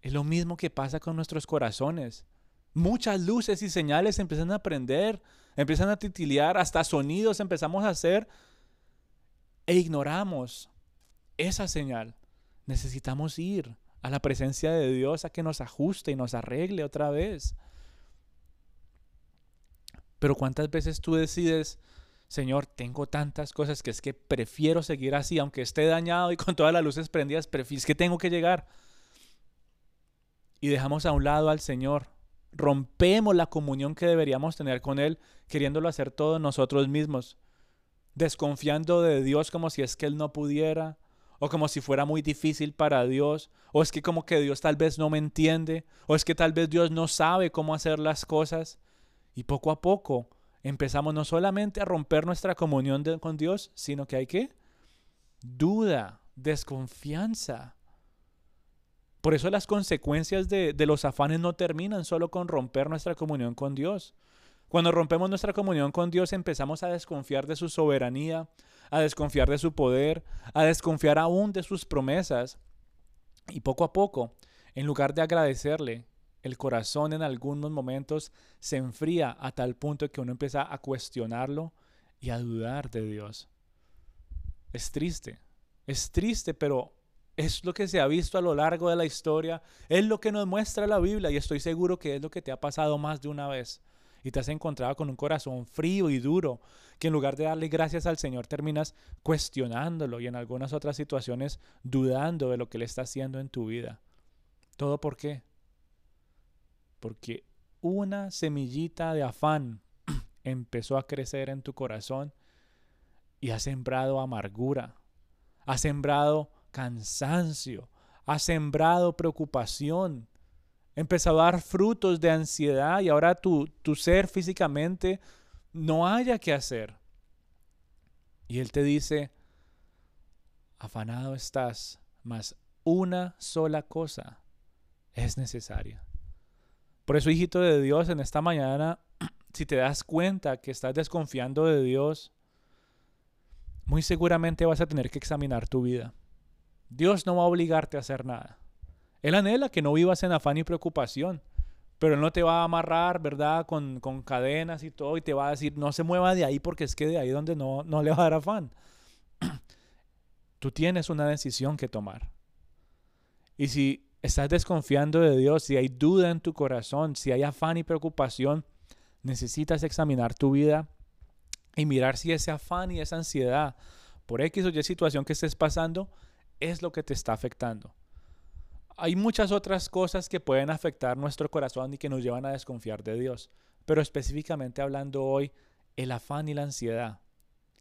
Es lo mismo que pasa con nuestros corazones. Muchas luces y señales empiezan a prender, empiezan a titilear, hasta sonidos empezamos a hacer e ignoramos esa señal, necesitamos ir a la presencia de Dios a que nos ajuste y nos arregle otra vez. Pero cuántas veces tú decides, Señor, tengo tantas cosas que es que prefiero seguir así, aunque esté dañado y con todas las luces prendidas, es que tengo que llegar. Y dejamos a un lado al Señor. Rompemos la comunión que deberíamos tener con Él, queriéndolo hacer todo nosotros mismos desconfiando de Dios como si es que Él no pudiera, o como si fuera muy difícil para Dios, o es que como que Dios tal vez no me entiende, o es que tal vez Dios no sabe cómo hacer las cosas. Y poco a poco empezamos no solamente a romper nuestra comunión con Dios, sino que hay que duda, desconfianza. Por eso las consecuencias de, de los afanes no terminan solo con romper nuestra comunión con Dios. Cuando rompemos nuestra comunión con Dios empezamos a desconfiar de su soberanía, a desconfiar de su poder, a desconfiar aún de sus promesas. Y poco a poco, en lugar de agradecerle, el corazón en algunos momentos se enfría a tal punto que uno empieza a cuestionarlo y a dudar de Dios. Es triste, es triste, pero es lo que se ha visto a lo largo de la historia, es lo que nos muestra la Biblia y estoy seguro que es lo que te ha pasado más de una vez y te has encontrado con un corazón frío y duro, que en lugar de darle gracias al Señor terminas cuestionándolo y en algunas otras situaciones dudando de lo que Él está haciendo en tu vida. ¿Todo por qué? Porque una semillita de afán empezó a crecer en tu corazón y ha sembrado amargura, ha sembrado cansancio, ha sembrado preocupación, empezado a dar frutos de ansiedad y ahora tu, tu ser físicamente no haya que hacer. Y Él te dice, afanado estás, mas una sola cosa es necesaria. Por eso, hijito de Dios, en esta mañana, si te das cuenta que estás desconfiando de Dios, muy seguramente vas a tener que examinar tu vida. Dios no va a obligarte a hacer nada. Él anhela que no vivas en afán y preocupación, pero Él no te va a amarrar, ¿verdad? Con, con, cadenas y todo y te va a decir, no se mueva de ahí porque es que de ahí donde no, no le va a dar afán. Tú tienes una decisión que tomar. Y si estás desconfiando de Dios, si hay duda en tu corazón, si hay afán y preocupación, necesitas examinar tu vida y mirar si ese afán y esa ansiedad por X o Y situación que estés pasando es lo que te está afectando hay muchas otras cosas que pueden afectar nuestro corazón y que nos llevan a desconfiar de Dios. Pero específicamente hablando hoy, el afán y la ansiedad.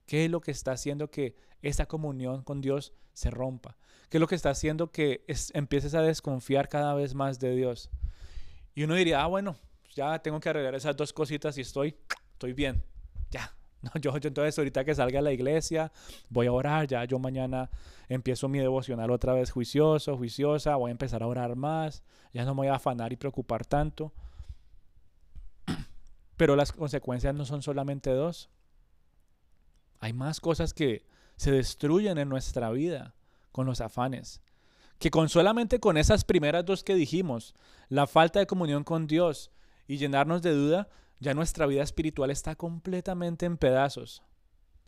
¿Qué es lo que está haciendo que esa comunión con Dios se rompa? ¿Qué es lo que está haciendo que empieces a desconfiar cada vez más de Dios? Y uno diría, ah, bueno, ya tengo que arreglar esas dos cositas y estoy, estoy bien. Ya, Yo, yo, entonces ahorita que salga a la iglesia, voy a orar, ya yo mañana empiezo mi devocional otra vez juicioso, juiciosa, voy a empezar a orar más, ya no me voy a afanar y preocupar tanto. Pero las consecuencias no son solamente dos. Hay más cosas que se destruyen en nuestra vida con los afanes. Que con solamente con esas primeras dos que dijimos, la falta de comunión con Dios y llenarnos de duda, ya nuestra vida espiritual está completamente en pedazos,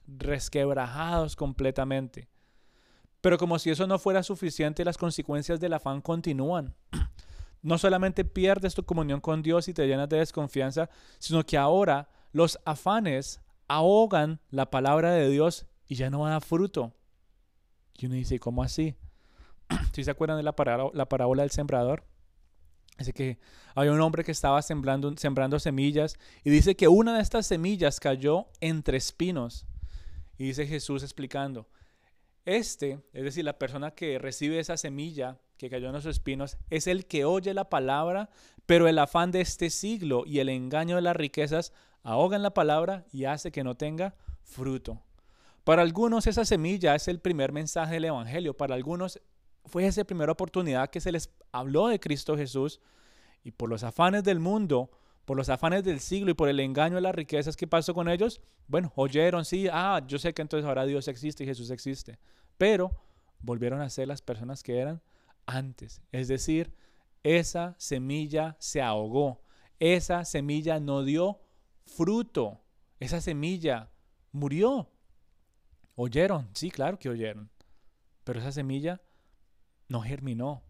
resquebrajados completamente. Pero como si eso no fuera suficiente, las consecuencias del afán continúan. no solamente pierdes tu comunión con Dios y te llenas de desconfianza, sino que ahora los afanes ahogan la palabra de Dios y ya no da fruto. Y uno dice, ¿cómo así? ¿Sí se acuerdan de la parábola, la parábola del sembrador? Dice que había un hombre que estaba sembrando, sembrando semillas y dice que una de estas semillas cayó entre espinos. Y dice Jesús explicando, este, es decir, la persona que recibe esa semilla que cayó en los espinos, es el que oye la palabra, pero el afán de este siglo y el engaño de las riquezas ahogan la palabra y hace que no tenga fruto. Para algunos esa semilla es el primer mensaje del Evangelio, para algunos fue esa primera oportunidad que se les habló de Cristo Jesús y por los afanes del mundo, por los afanes del siglo y por el engaño de las riquezas que pasó con ellos, bueno, oyeron, sí, ah, yo sé que entonces ahora Dios existe y Jesús existe, pero volvieron a ser las personas que eran antes. Es decir, esa semilla se ahogó, esa semilla no dio fruto, esa semilla murió. ¿Oyeron? Sí, claro que oyeron, pero esa semilla no germinó,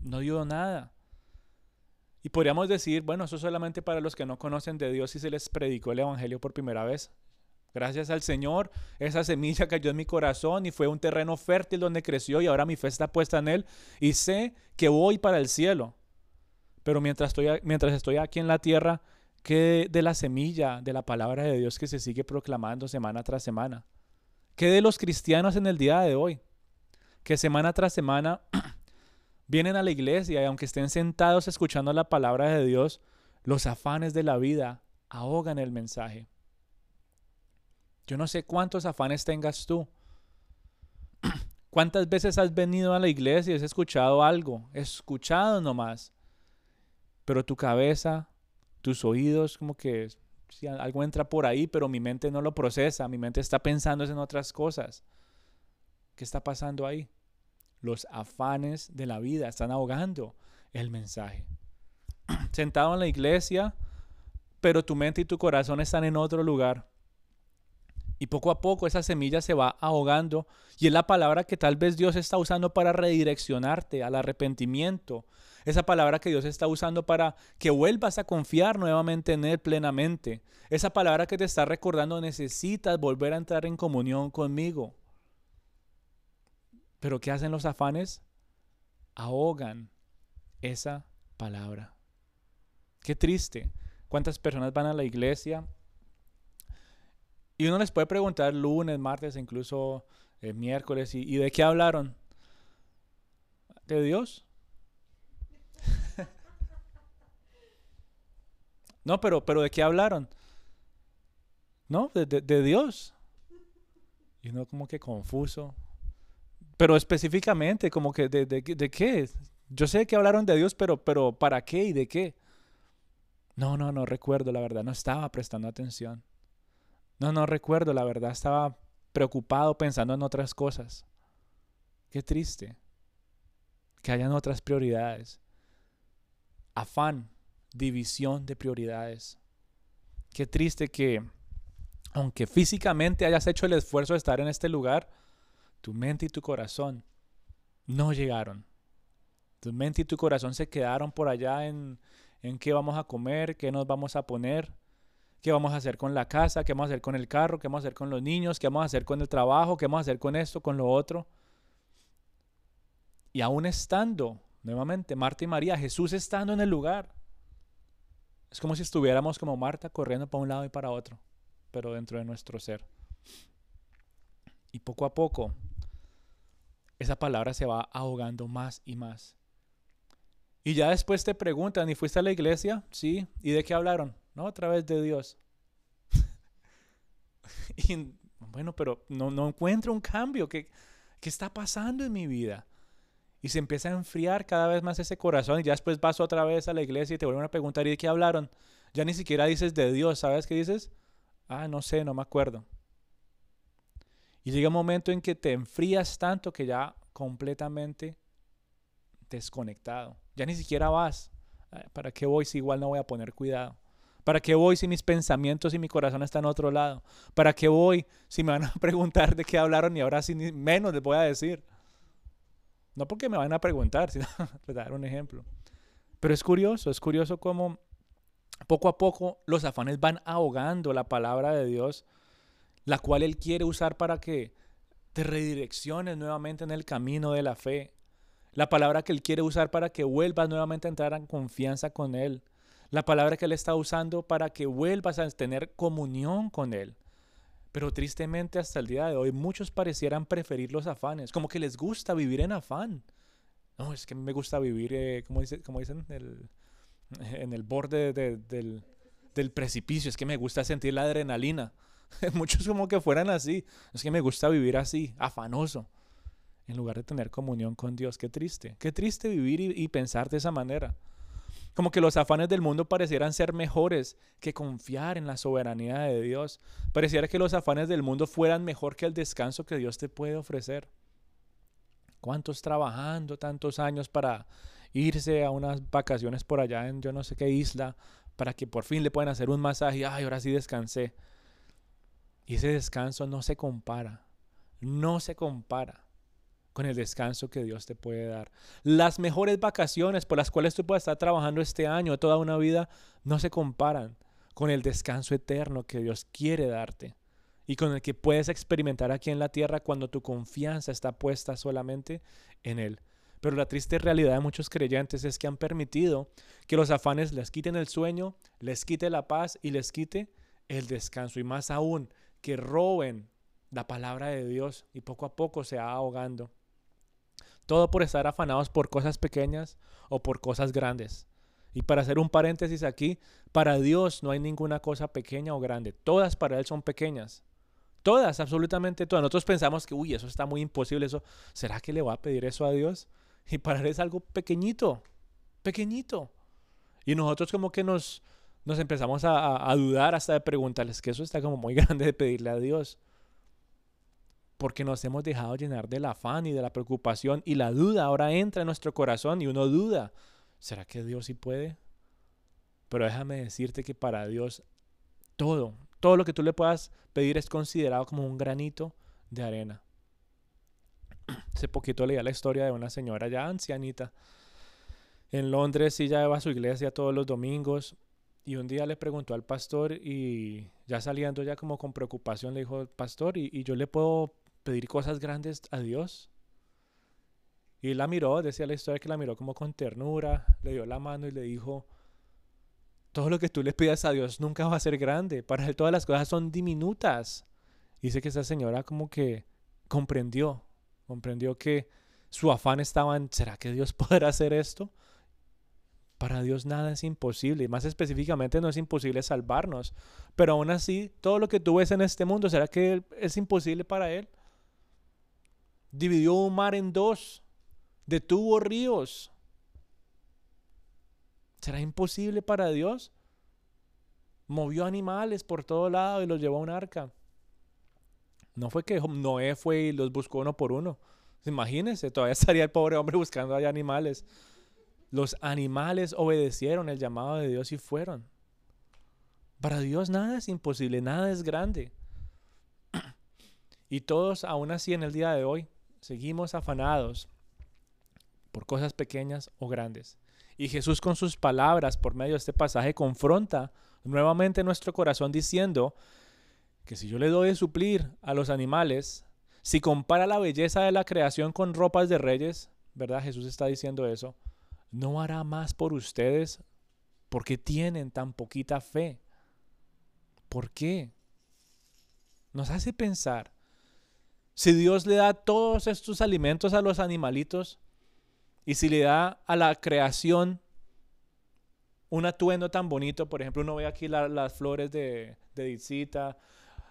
no dio nada. Y podríamos decir, bueno, eso solamente para los que no conocen de Dios y se les predicó el Evangelio por primera vez. Gracias al Señor, esa semilla cayó en mi corazón y fue un terreno fértil donde creció y ahora mi fe está puesta en Él y sé que voy para el cielo. Pero mientras estoy, mientras estoy aquí en la tierra, ¿qué de la semilla de la palabra de Dios que se sigue proclamando semana tras semana? ¿Qué de los cristianos en el día de hoy? Que semana tras semana vienen a la iglesia y aunque estén sentados escuchando la palabra de Dios, los afanes de la vida ahogan el mensaje. Yo no sé cuántos afanes tengas tú. ¿Cuántas veces has venido a la iglesia y has escuchado algo? Escuchado nomás. Pero tu cabeza, tus oídos, como que si algo entra por ahí, pero mi mente no lo procesa, mi mente está pensando en otras cosas. ¿Qué está pasando ahí? Los afanes de la vida están ahogando el mensaje. Sentado en la iglesia, pero tu mente y tu corazón están en otro lugar. Y poco a poco esa semilla se va ahogando y es la palabra que tal vez Dios está usando para redireccionarte al arrepentimiento. Esa palabra que Dios está usando para que vuelvas a confiar nuevamente en Él plenamente. Esa palabra que te está recordando necesitas volver a entrar en comunión conmigo. Pero ¿qué hacen los afanes? Ahogan esa palabra. Qué triste. ¿Cuántas personas van a la iglesia? Y uno les puede preguntar lunes, martes, incluso eh, miércoles, y, ¿y de qué hablaron? ¿De Dios? no, pero, pero ¿de qué hablaron? No, de, de Dios. Y uno como que confuso. Pero específicamente, como que de, de, de, qué? Yo sé que hablaron de Dios, pero, pero ¿para qué y de qué? No, no, no recuerdo, la verdad, no estaba prestando atención. No, no recuerdo, la verdad, estaba preocupado pensando en otras cosas. Qué triste que hayan otras prioridades. Afán, división de prioridades. Qué triste que, aunque físicamente hayas hecho el esfuerzo de estar en este lugar, tu mente y tu corazón no llegaron. Tu mente y tu corazón se quedaron por allá en, en qué vamos a comer, qué nos vamos a poner, qué vamos a hacer con la casa, qué vamos a hacer con el carro, qué vamos a hacer con los niños, qué vamos a hacer con el trabajo, qué vamos a hacer con esto, con lo otro. Y aún estando, nuevamente, Marta y María, Jesús estando en el lugar, es como si estuviéramos como Marta corriendo para un lado y para otro, pero dentro de nuestro ser. Y poco a poco esa palabra se va ahogando más y más. Y ya después te preguntan, ¿y fuiste a la iglesia? Sí. ¿Y de qué hablaron? No, a través de Dios. y bueno, pero no, no encuentro un cambio. ¿Qué, ¿Qué está pasando en mi vida? Y se empieza a enfriar cada vez más ese corazón. Y ya después vas otra vez a la iglesia y te vuelven a preguntar, ¿y de qué hablaron? Ya ni siquiera dices de Dios. ¿Sabes qué dices? Ah, no sé, no me acuerdo. Y llega un momento en que te enfrías tanto que ya completamente desconectado. Ya ni siquiera vas. ¿Para qué voy si igual no voy a poner cuidado? ¿Para qué voy si mis pensamientos y mi corazón están en otro lado? ¿Para qué voy si me van a preguntar de qué hablaron y ahora sí menos les voy a decir? No porque me van a preguntar, sino para dar un ejemplo. Pero es curioso, es curioso cómo poco a poco los afanes van ahogando la palabra de Dios, la cual Él quiere usar para que te redirecciones nuevamente en el camino de la fe. La palabra que Él quiere usar para que vuelvas nuevamente a entrar en confianza con Él. La palabra que Él está usando para que vuelvas a tener comunión con Él. Pero tristemente hasta el día de hoy muchos parecieran preferir los afanes, como que les gusta vivir en afán. No, es que me gusta vivir, eh, como, dice, como dicen, en el borde del, precipicio. Es que me gusta sentir la adrenalina. Muchos como que fueran así. Es que me gusta vivir así, afanoso. En lugar de tener comunión con Dios. Qué triste. Qué triste vivir y, pensar de esa manera. Como que los afanes del mundo parecieran ser mejores que confiar en la soberanía de Dios. Pareciera que los afanes del mundo fueran mejor que el descanso que Dios te puede ofrecer. ¿Cuántos trabajando tantos años para irse a unas vacaciones por allá en yo no sé qué isla para que por fin le puedan hacer un masaje? Ay, ahora sí descansé. Y ese descanso no se compara. No se compara con el descanso que Dios te puede dar. Las mejores vacaciones por las cuales tú puedes estar trabajando este año, toda una vida, no se comparan con el descanso eterno que Dios quiere darte y con el que puedes experimentar aquí en la tierra cuando tu confianza está puesta solamente en Él. Pero la triste realidad de muchos creyentes es que han permitido que los afanes les quiten el sueño, les quite la paz y les quite el descanso. Y más aún, que roben la palabra de Dios y poco a poco se va ahogando. Todo por estar afanados por cosas pequeñas o por cosas grandes. Y para hacer un paréntesis aquí, para Dios no hay ninguna cosa pequeña o grande. Todas para Él son pequeñas. Todas, absolutamente todas. Nosotros pensamos que, uy, eso está muy imposible. Eso, ¿Será que le va a pedir eso a Dios? Y para él es algo pequeñito, pequeñito. Y nosotros como que nos, nos empezamos a, dudar hasta de preguntarles que eso está como muy grande de pedirle a Dios. Porque nos hemos dejado llenar del afán y de la preocupación y la duda ahora entra en nuestro corazón y uno duda. ¿Será que Dios sí puede? Pero déjame decirte que para Dios todo, todo lo que tú le puedas pedir es considerado como un granito de arena. Hace poquito leía la historia de una señora ya ancianita. En Londres ella iba a su iglesia todos los domingos y un día le preguntó al pastor y ya saliendo ya como con preocupación le dijo, pastor, ¿y, yo le puedo pedir cosas grandes a Dios? Y la miró, decía la historia que la miró como con ternura, le dio la mano y le dijo, todo lo que tú le pidas a Dios nunca va a ser grande. Para él todas las cosas son diminutas. Dice que esa señora como que comprendió, comprendió que su afán estaba en, ¿será que Dios podrá hacer esto? Para Dios nada es imposible, y más específicamente no es imposible salvarnos. Pero aún así, todo lo que tú ves en este mundo, ¿será que es imposible para Él? Dividió un mar en dos, detuvo ríos, ¿Será imposible para Dios? Movió animales por todo lado y los llevó a un arca. No fue que Noé fue y los buscó uno por uno. Imagínense, todavía estaría el pobre hombre buscando allá animales. Los animales obedecieron el llamado de Dios y fueron. Para Dios nada es imposible, nada es grande. Y todos, aún así, en el día de hoy, seguimos afanados por cosas pequeñas o grandes. Y Jesús con sus palabras por medio de este pasaje confronta nuevamente nuestro corazón diciendo que si yo le doy de suplir a los animales, si compara la belleza de la creación con ropas de reyes, ¿verdad? Jesús está diciendo eso, no hará más por ustedes porque tienen tan poquita fe. ¿Por qué? Nos hace pensar, si Dios le da todos estos alimentos a los animalitos, y si le da a la creación un atuendo tan bonito, por ejemplo, uno ve aquí las flores de, de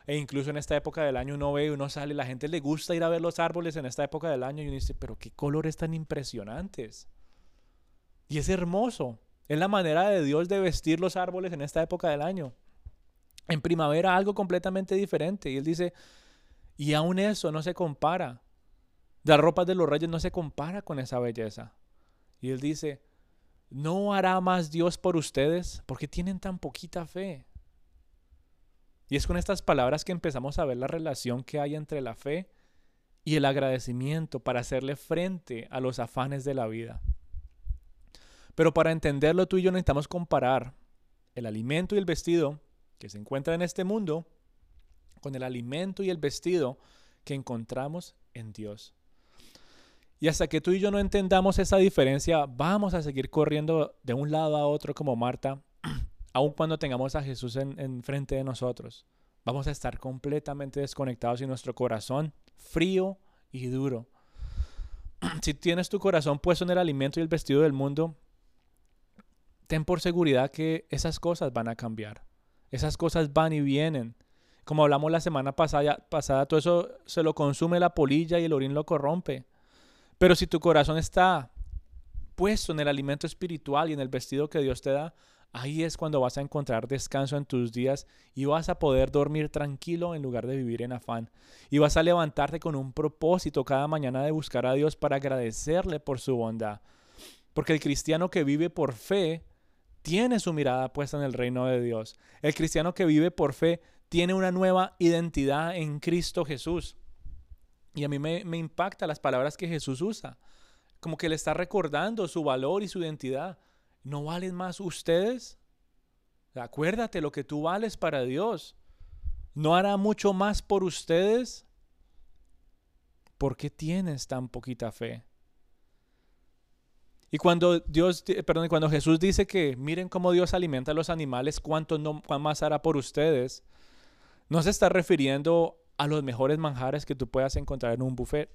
e incluso en esta época del año uno ve, uno sale, la gente le gusta ir a ver los árboles en esta época del año y uno dice, pero qué colores tan impresionantes. Y es hermoso, es la manera de Dios de vestir los árboles en esta época del año. En primavera algo completamente diferente. Y él dice, y aún eso no se compara las ropas de los reyes no se compara con esa belleza. Y él dice, ¿no hará más Dios por ustedes? porque tienen tan poquita fe? Y es con estas palabras que empezamos a ver la relación que hay entre la fe y el agradecimiento para hacerle frente a los afanes de la vida. Pero para entenderlo tú y yo necesitamos comparar el alimento y el vestido que se encuentra en este mundo con el alimento y el vestido que encontramos en Dios. Y hasta que tú y yo no entendamos esa diferencia, vamos a seguir corriendo de un lado a otro como Marta, aun cuando tengamos a Jesús en, en frente de nosotros. Vamos a estar completamente desconectados y nuestro corazón frío y duro. Si tienes tu corazón puesto en el alimento y el vestido del mundo, ten por seguridad que esas cosas van a cambiar. Esas cosas van y vienen. Como hablamos la semana pasada, pasada, todo eso se lo consume la polilla y el orín lo corrompe. Pero si tu corazón está puesto en el alimento espiritual y en el vestido que Dios te da, ahí es cuando vas a encontrar descanso en tus días y vas a poder dormir tranquilo en lugar de vivir en afán. Y vas a levantarte con un propósito cada mañana de buscar a Dios para agradecerle por su bondad. Porque el cristiano que vive por fe tiene su mirada puesta en el reino de Dios. El cristiano que vive por fe tiene una nueva identidad en Cristo Jesús. Y a mí me, impacta las palabras que Jesús usa. Como que le está recordando su valor y su identidad. ¿No valen más ustedes? Acuérdate lo que tú vales para Dios. ¿No hará mucho más por ustedes? ¿Por qué tienes tan poquita fe? Y cuando Dios, perdón, cuando Jesús dice que miren cómo Dios alimenta a los animales, ¿cuánto más hará por ustedes? No se está refiriendo a los mejores manjares que tú puedas encontrar en un buffet.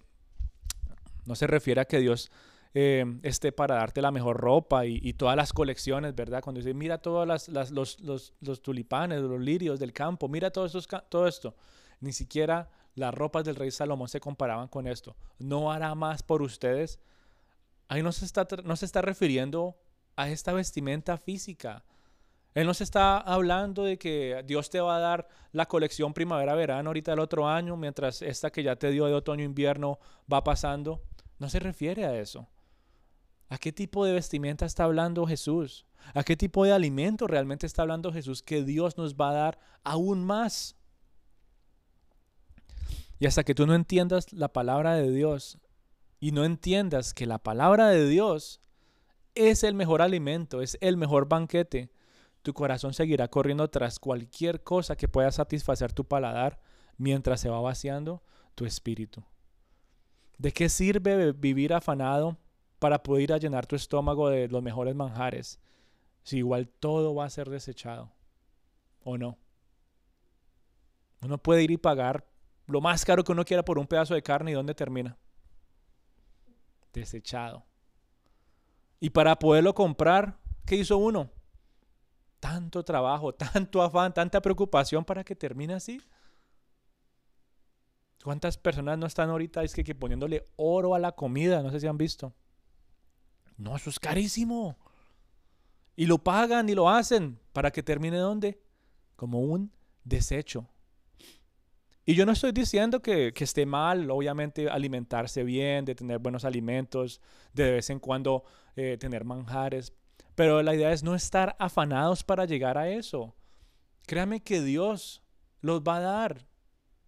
No se refiere a que Dios eh, esté para darte la mejor ropa y, todas las colecciones, ¿verdad? Cuando dice, mira todos los, los, tulipanes, los lirios del campo, mira todo, todo esto. Ni siquiera las ropas del rey Salomón se comparaban con esto. No hará más por ustedes Ahí no se está, no se está refiriendo a esta vestimenta física. Él no se está hablando de que Dios te va a dar la colección primavera-verano ahorita el otro año, mientras esta que ya te dio de otoño-invierno va pasando. No se refiere a eso. ¿A qué tipo de vestimenta está hablando Jesús? ¿A qué tipo de alimento realmente está hablando Jesús que Dios nos va a dar aún más? Y hasta que tú no entiendas la palabra de Dios, y no entiendas que la palabra de Dios es el mejor alimento, es el mejor banquete, tu corazón seguirá corriendo tras cualquier cosa que pueda satisfacer tu paladar mientras se va vaciando tu espíritu. ¿De qué sirve vivir afanado para poder ir llenar tu estómago de los mejores manjares si igual todo va a ser desechado? ¿O no? Uno puede ir y pagar lo más caro que uno quiera por un pedazo de carne y ¿dónde termina? Desechado. Y para poderlo comprar, ¿qué hizo uno? Tanto trabajo, tanto afán, tanta preocupación para que termine así. ¿Cuántas personas no están ahorita es que, que poniéndole oro a la comida? No sé si han visto. No, eso es carísimo. Y lo pagan y lo hacen para que termine donde? Como un desecho. Y yo no estoy diciendo que, esté mal, obviamente, alimentarse bien, de tener buenos alimentos, de vez en cuando eh, tener manjares, pero la idea es no estar afanados para llegar a eso. Créame que Dios los va a dar.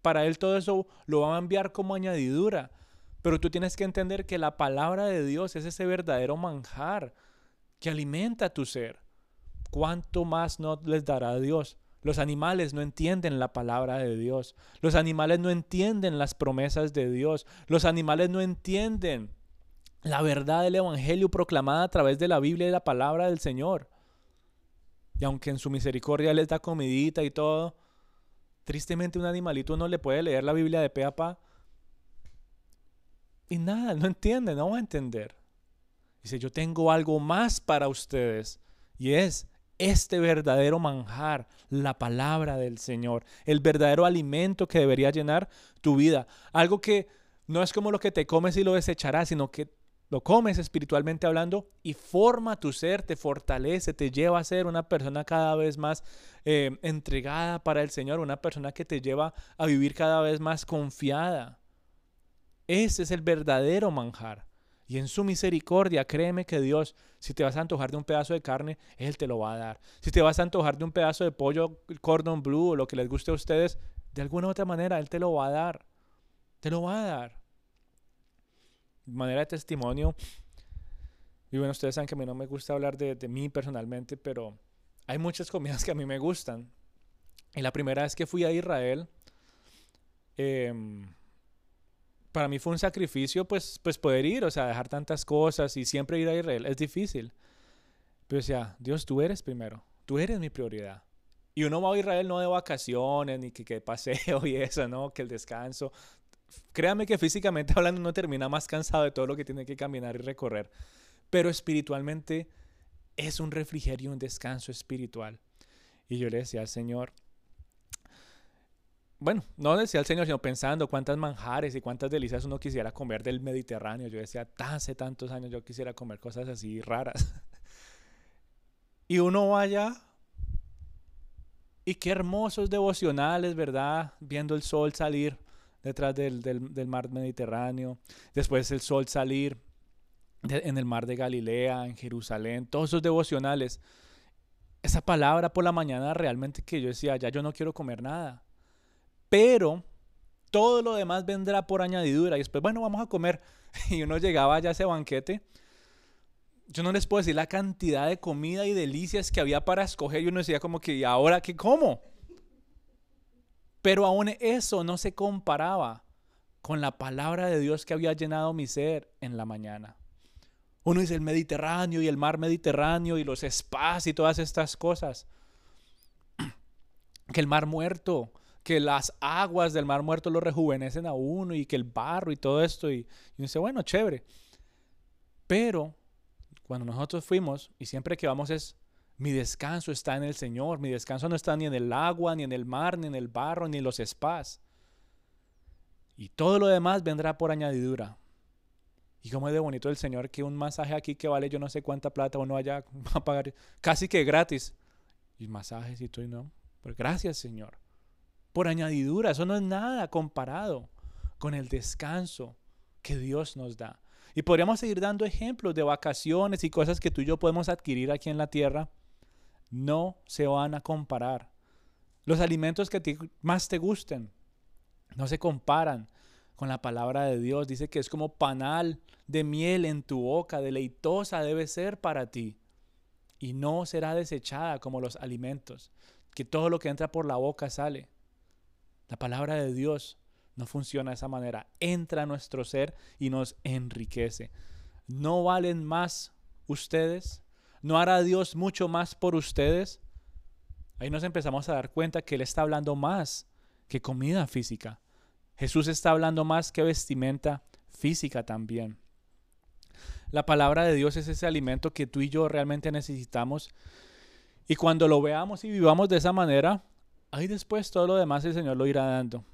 Para Él todo eso lo va a enviar como añadidura. Pero tú tienes que entender que la palabra de Dios es ese verdadero manjar que alimenta tu ser. ¿Cuánto más no les dará Dios? Los animales no entienden la palabra de Dios. Los animales no entienden las promesas de Dios. Los animales no entienden la verdad del Evangelio proclamada a través de la Biblia y la palabra del Señor. Y aunque en su misericordia les da comidita y todo, tristemente un animalito no le puede leer la Biblia de pe a pa. Y nada, no entiende, no va a entender. Dice, yo tengo algo más para ustedes. Y es este verdadero manjar, la palabra del Señor, el verdadero alimento que debería llenar tu vida. Algo que no es como lo que te comes y lo desecharás, sino que lo comes espiritualmente hablando y forma tu ser, te fortalece, te lleva a ser una persona cada vez más eh, entregada para el Señor, una persona que te lleva a vivir cada vez más confiada. Ese es el verdadero manjar. Y en su misericordia, créeme que Dios, si te vas a antojar de un pedazo de carne, Él te lo va a dar. Si te vas a antojar de un pedazo de pollo cordon blue o lo que les guste a ustedes, de alguna otra manera Él te lo va a dar. Te lo va a dar. Manera de testimonio, Y bueno, ustedes saben que a mí no me gusta hablar de, de mí personalmente, pero hay muchas comidas que a mí me gustan. Y la primera vez que fui a Israel, em, para mí fue un sacrificio pues, pues poder ir, o sea, dejar tantas cosas y siempre ir a Israel es difícil. Pero decía, Dios, tú eres primero, tú eres mi prioridad. Y uno va a Israel no de vacaciones, ni que, que paseo y eso, ¿no? Que el descanso. Créame que físicamente hablando uno termina más cansado de todo lo que tiene que caminar y recorrer. Pero espiritualmente es un refrigerio, un descanso espiritual. Y yo le decía al Señor, bueno, no decía al Señor, sino pensando cuántas manjares y cuántas delicias uno quisiera comer del Mediterráneo. Yo decía, hace tantos años yo quisiera comer cosas así raras. y uno vaya y qué hermosos devocionales, ¿verdad? Viendo el sol salir detrás del, del, mar Mediterráneo, después el sol salir en el mar de Galilea, en Jerusalén, todos esos devocionales. Esa palabra por la mañana realmente que yo decía, ya yo no quiero comer nada. Pero todo lo demás vendrá por añadidura. Y después, bueno, vamos a comer. Y uno llegaba ya a ese banquete yo no les puedo decir la cantidad de comida y delicias que había para escoger y uno decía como que, ¿y ahora qué como? Pero aún eso no se comparaba con la palabra de Dios que había llenado mi ser en la mañana. Uno dice el Mediterráneo y el mar Mediterráneo y los spas y todas estas cosas. Que el mar muerto, que las aguas del mar muerto lo rejuvenecen a uno y que el barro y todo esto. Y, y uno dice, bueno, chévere. Pero cuando nosotros fuimos, y siempre que vamos es, mi descanso está en el Señor, mi descanso no está ni en el agua, ni en el mar, ni en el barro, ni en los spas. Y todo lo demás vendrá por añadidura. Y como es de bonito el Señor que un masaje aquí que vale yo no sé cuánta plata uno allá va a pagar casi que gratis. Y masajes y todo, y no. Pero gracias Señor. Por añadidura, eso no es nada comparado con el descanso que Dios nos da. Y podríamos seguir dando ejemplos de vacaciones y cosas que tú y yo podemos adquirir aquí en la tierra. No se van a comparar. Los alimentos que más te gusten no se comparan con la palabra de Dios. Dice que es como panal de miel en tu boca, deleitosa debe ser para ti. Y no será desechada como los alimentos, que todo lo que entra por la boca sale. La palabra de Dios no funciona de esa manera. Entra a nuestro ser y nos enriquece. ¿No valen más ustedes? ¿No hará Dios mucho más por ustedes? Ahí nos empezamos a dar cuenta que Él está hablando más que comida física. Jesús está hablando más que vestimenta física también. La palabra de Dios es ese alimento que tú y yo realmente necesitamos. Y cuando lo veamos y vivamos de esa manera, ahí después todo lo demás el Señor lo irá dando.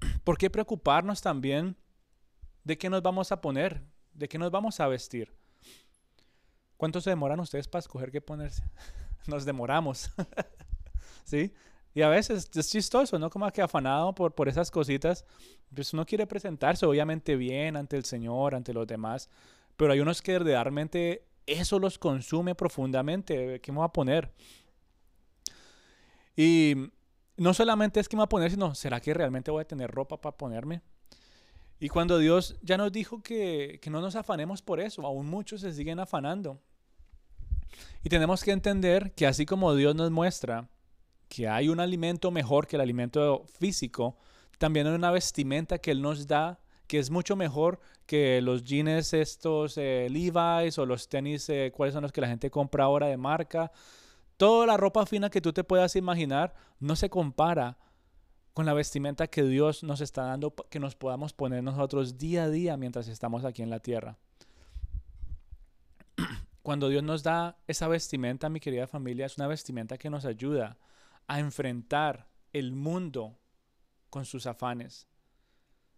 ¿Por qué preocuparnos también de qué nos vamos a poner? ¿De qué nos vamos a vestir? ¿Cuánto se demoran ustedes para escoger qué ponerse? Nos demoramos. ¿Sí? Y a veces es chistoso, ¿no? Como que afanado por, por esas cositas. Pues uno quiere presentarse obviamente bien ante el Señor, ante los demás. Pero hay unos que realmente eso los consume profundamente. ¿Qué me voy a poner? Y no solamente es que me voy a poner, sino ¿será que realmente voy a tener ropa para ponerme? Y cuando Dios ya nos dijo que, que no nos afanemos por eso, aún muchos se siguen afanando. Y tenemos que entender que así como Dios nos muestra que hay un alimento mejor que el alimento físico, también hay una vestimenta que Él nos da que es mucho mejor que los jeans estos eh, Levi's o los tenis, eh, cuáles son los que la gente compra ahora de marca. Toda la ropa fina que tú te puedas imaginar no se compara con la vestimenta que Dios nos está dando que nos podamos poner nosotros día a día mientras estamos aquí en la tierra. Cuando Dios nos da esa vestimenta, mi querida familia, es una vestimenta que nos ayuda a enfrentar el mundo con sus afanes.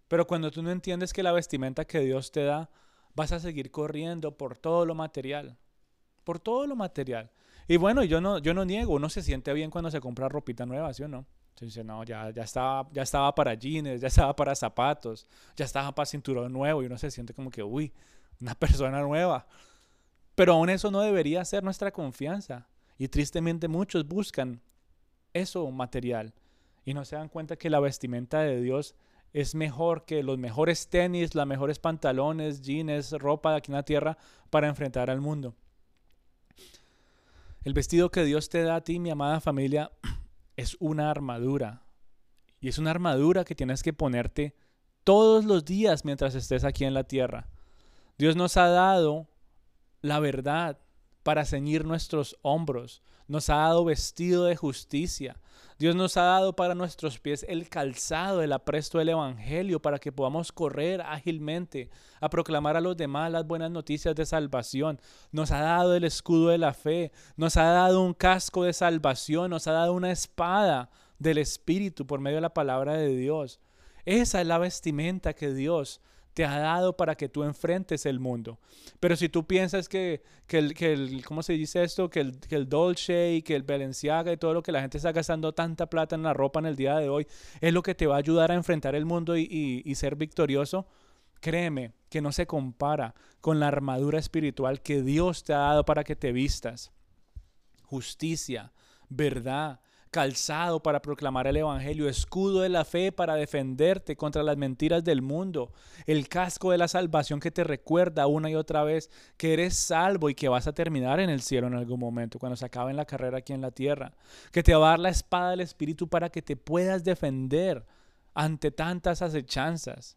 Pero cuando tú no entiendes que la vestimenta que Dios te da, vas a seguir corriendo por todo lo material, por todo lo material. Y bueno, yo no, yo no niego, uno se siente bien cuando se compra ropita nueva, ¿sí o no? Dice, no, ya, ya, estaba, ya estaba para jeans, ya estaba para zapatos, ya estaba para cinturón nuevo y uno se siente como que, uy, una persona nueva. Pero aún eso no debería ser nuestra confianza. Y tristemente muchos buscan eso material y no se dan cuenta que la vestimenta de Dios es mejor que los mejores tenis, los mejores pantalones, jeans, ropa de aquí en la tierra para enfrentar al mundo. El vestido que Dios te da a ti, mi amada familia, es una armadura. Y es una armadura que tienes que ponerte todos los días mientras estés aquí en la tierra. Dios nos ha dado la verdad para ceñir nuestros hombros. Nos ha dado vestido de justicia. Dios nos ha dado para nuestros pies el calzado, el apresto del Evangelio, para que podamos correr ágilmente a proclamar a los demás las buenas noticias de salvación. Nos ha dado el escudo de la fe, nos ha dado un casco de salvación, nos ha dado una espada del Espíritu por medio de la palabra de Dios. Esa es la vestimenta que Dios te ha dado para que tú enfrentes el mundo. Pero si tú piensas que, que, el, que el, ¿cómo se dice esto? Que el, que el Dolce y que el Balenciaga y todo lo que la gente está gastando tanta plata en la ropa en el día de hoy es lo que te va a ayudar a enfrentar el mundo y, y ser victorioso, créeme que no se compara con la armadura espiritual que Dios te ha dado para que te vistas. Justicia, verdad, calzado para proclamar el Evangelio, escudo de la fe para defenderte contra las mentiras del mundo, el casco de la salvación que te recuerda una y otra vez que eres salvo y que vas a terminar en el cielo en algún momento, cuando se acabe la carrera aquí en la tierra, que te va a dar la espada del Espíritu para que te puedas defender ante tantas acechanzas.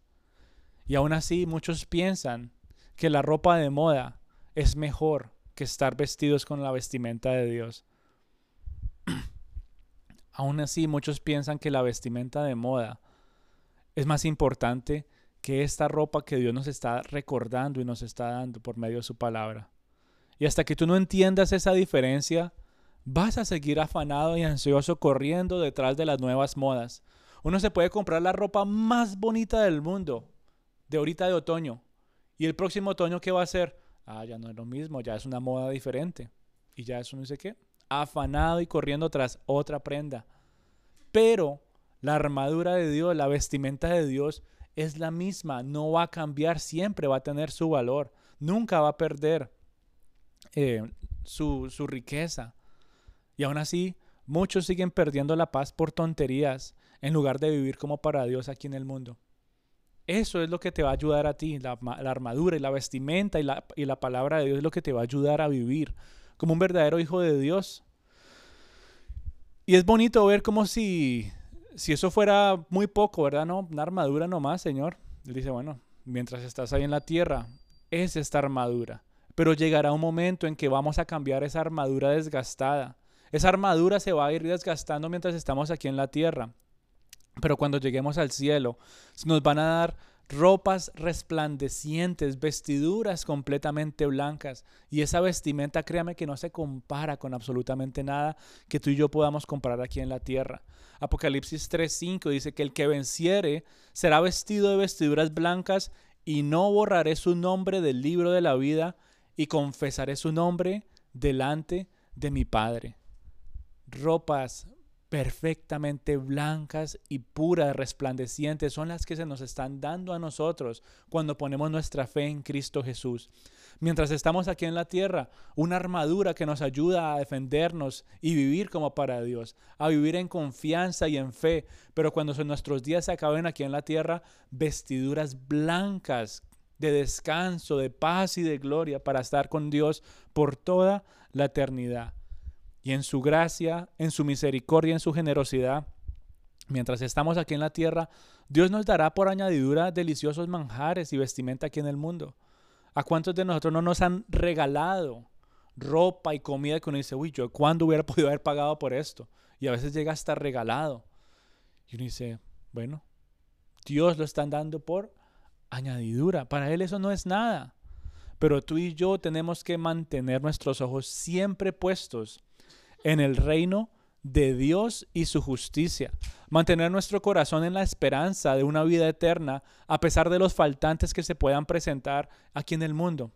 Y aún así muchos piensan que la ropa de moda es mejor que estar vestidos con la vestimenta de Dios. Aún así, muchos piensan que la vestimenta de moda es más importante que esta ropa que Dios nos está recordando y nos está dando por medio de su palabra. Y hasta que tú no entiendas esa diferencia, vas a seguir afanado y ansioso corriendo detrás de las nuevas modas. Uno se puede comprar la ropa más bonita del mundo, de ahorita de otoño. Y el próximo otoño, ¿qué va a ser? Ah, ya no es lo mismo, ya es una moda diferente. Y ya eso no sé qué afanado y corriendo tras otra prenda. Pero la armadura de Dios, la vestimenta de Dios es la misma, no va a cambiar, siempre va a tener su valor, nunca va a perder eh, su, su riqueza. Y aún así, muchos siguen perdiendo la paz por tonterías en lugar de vivir como para Dios aquí en el mundo. Eso es lo que te va a ayudar a ti, la, armadura y la vestimenta y la, y la palabra de Dios es lo que te va a ayudar a vivir como un verdadero hijo de Dios. Y es bonito ver como si, si eso fuera muy poco, ¿verdad? No, una armadura nomás, Señor. Él dice, bueno, mientras estás ahí en la tierra, es esta armadura. Pero llegará un momento en que vamos a cambiar esa armadura desgastada. Esa armadura se va a ir desgastando mientras estamos aquí en la tierra. Pero cuando lleguemos al cielo, nos van a dar ropas resplandecientes, vestiduras completamente blancas. Y esa vestimenta, créame que no se compara con absolutamente nada que tú y yo podamos comprar aquí en la tierra. Apocalipsis 3:5 dice que el que venciere será vestido de vestiduras blancas y no borraré su nombre del libro de la vida y confesaré su nombre delante de mi Padre. Ropas perfectamente blancas y puras, resplandecientes, son las que se nos están dando a nosotros cuando ponemos nuestra fe en Cristo Jesús. Mientras estamos aquí en la tierra, una armadura que nos ayuda a defendernos y vivir como para Dios, a vivir en confianza y en fe, pero cuando nuestros días se acaben aquí en la tierra, vestiduras blancas de descanso, de paz y de gloria para estar con Dios por toda la eternidad en su gracia, en su misericordia, en su generosidad, mientras estamos aquí en la tierra, Dios nos dará por añadidura deliciosos manjares y vestimenta aquí en el mundo. ¿A cuántos de nosotros no nos han regalado ropa y comida que uno dice, uy, yo cuándo hubiera podido haber pagado por esto? Y a veces llega hasta regalado. Y uno dice, bueno, Dios lo están dando por añadidura. Para Él eso no es nada. Pero tú y yo tenemos que mantener nuestros ojos siempre puestos en el reino de Dios y su justicia. Mantener nuestro corazón en la esperanza de una vida eterna a pesar de los faltantes que se puedan presentar aquí en el mundo.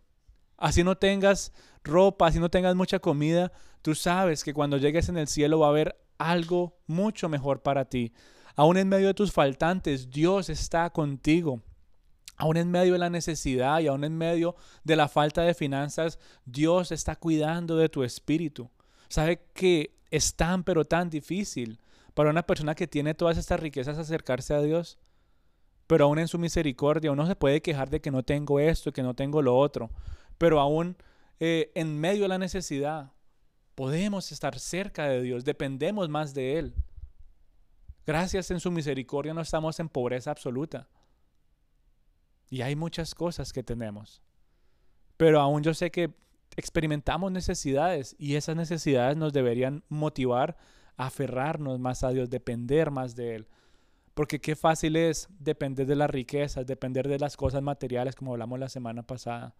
Así no tengas ropa, así no tengas mucha comida, tú sabes que cuando llegues en el cielo va a haber algo mucho mejor para ti. Aún en medio de tus faltantes, Dios está contigo. Aún en medio de la necesidad y aún en medio de la falta de finanzas, Dios está cuidando de tu espíritu. Sabe que es tan pero tan difícil para una persona que tiene todas estas riquezas acercarse a Dios. pero aún en su misericordia uno se puede quejar de que no tengo esto, que no tengo lo otro, pero aún eh, en medio de la necesidad podemos estar cerca de Dios, dependemos más de Él. Gracias en su misericordia no estamos en pobreza absoluta. Y hay muchas cosas que tenemos. Pero aún yo sé que experimentamos necesidades y esas necesidades nos deberían motivar a aferrarnos más a Dios, depender más de Él. Porque qué fácil es depender de las riquezas, depender de las cosas materiales, como hablamos la semana pasada.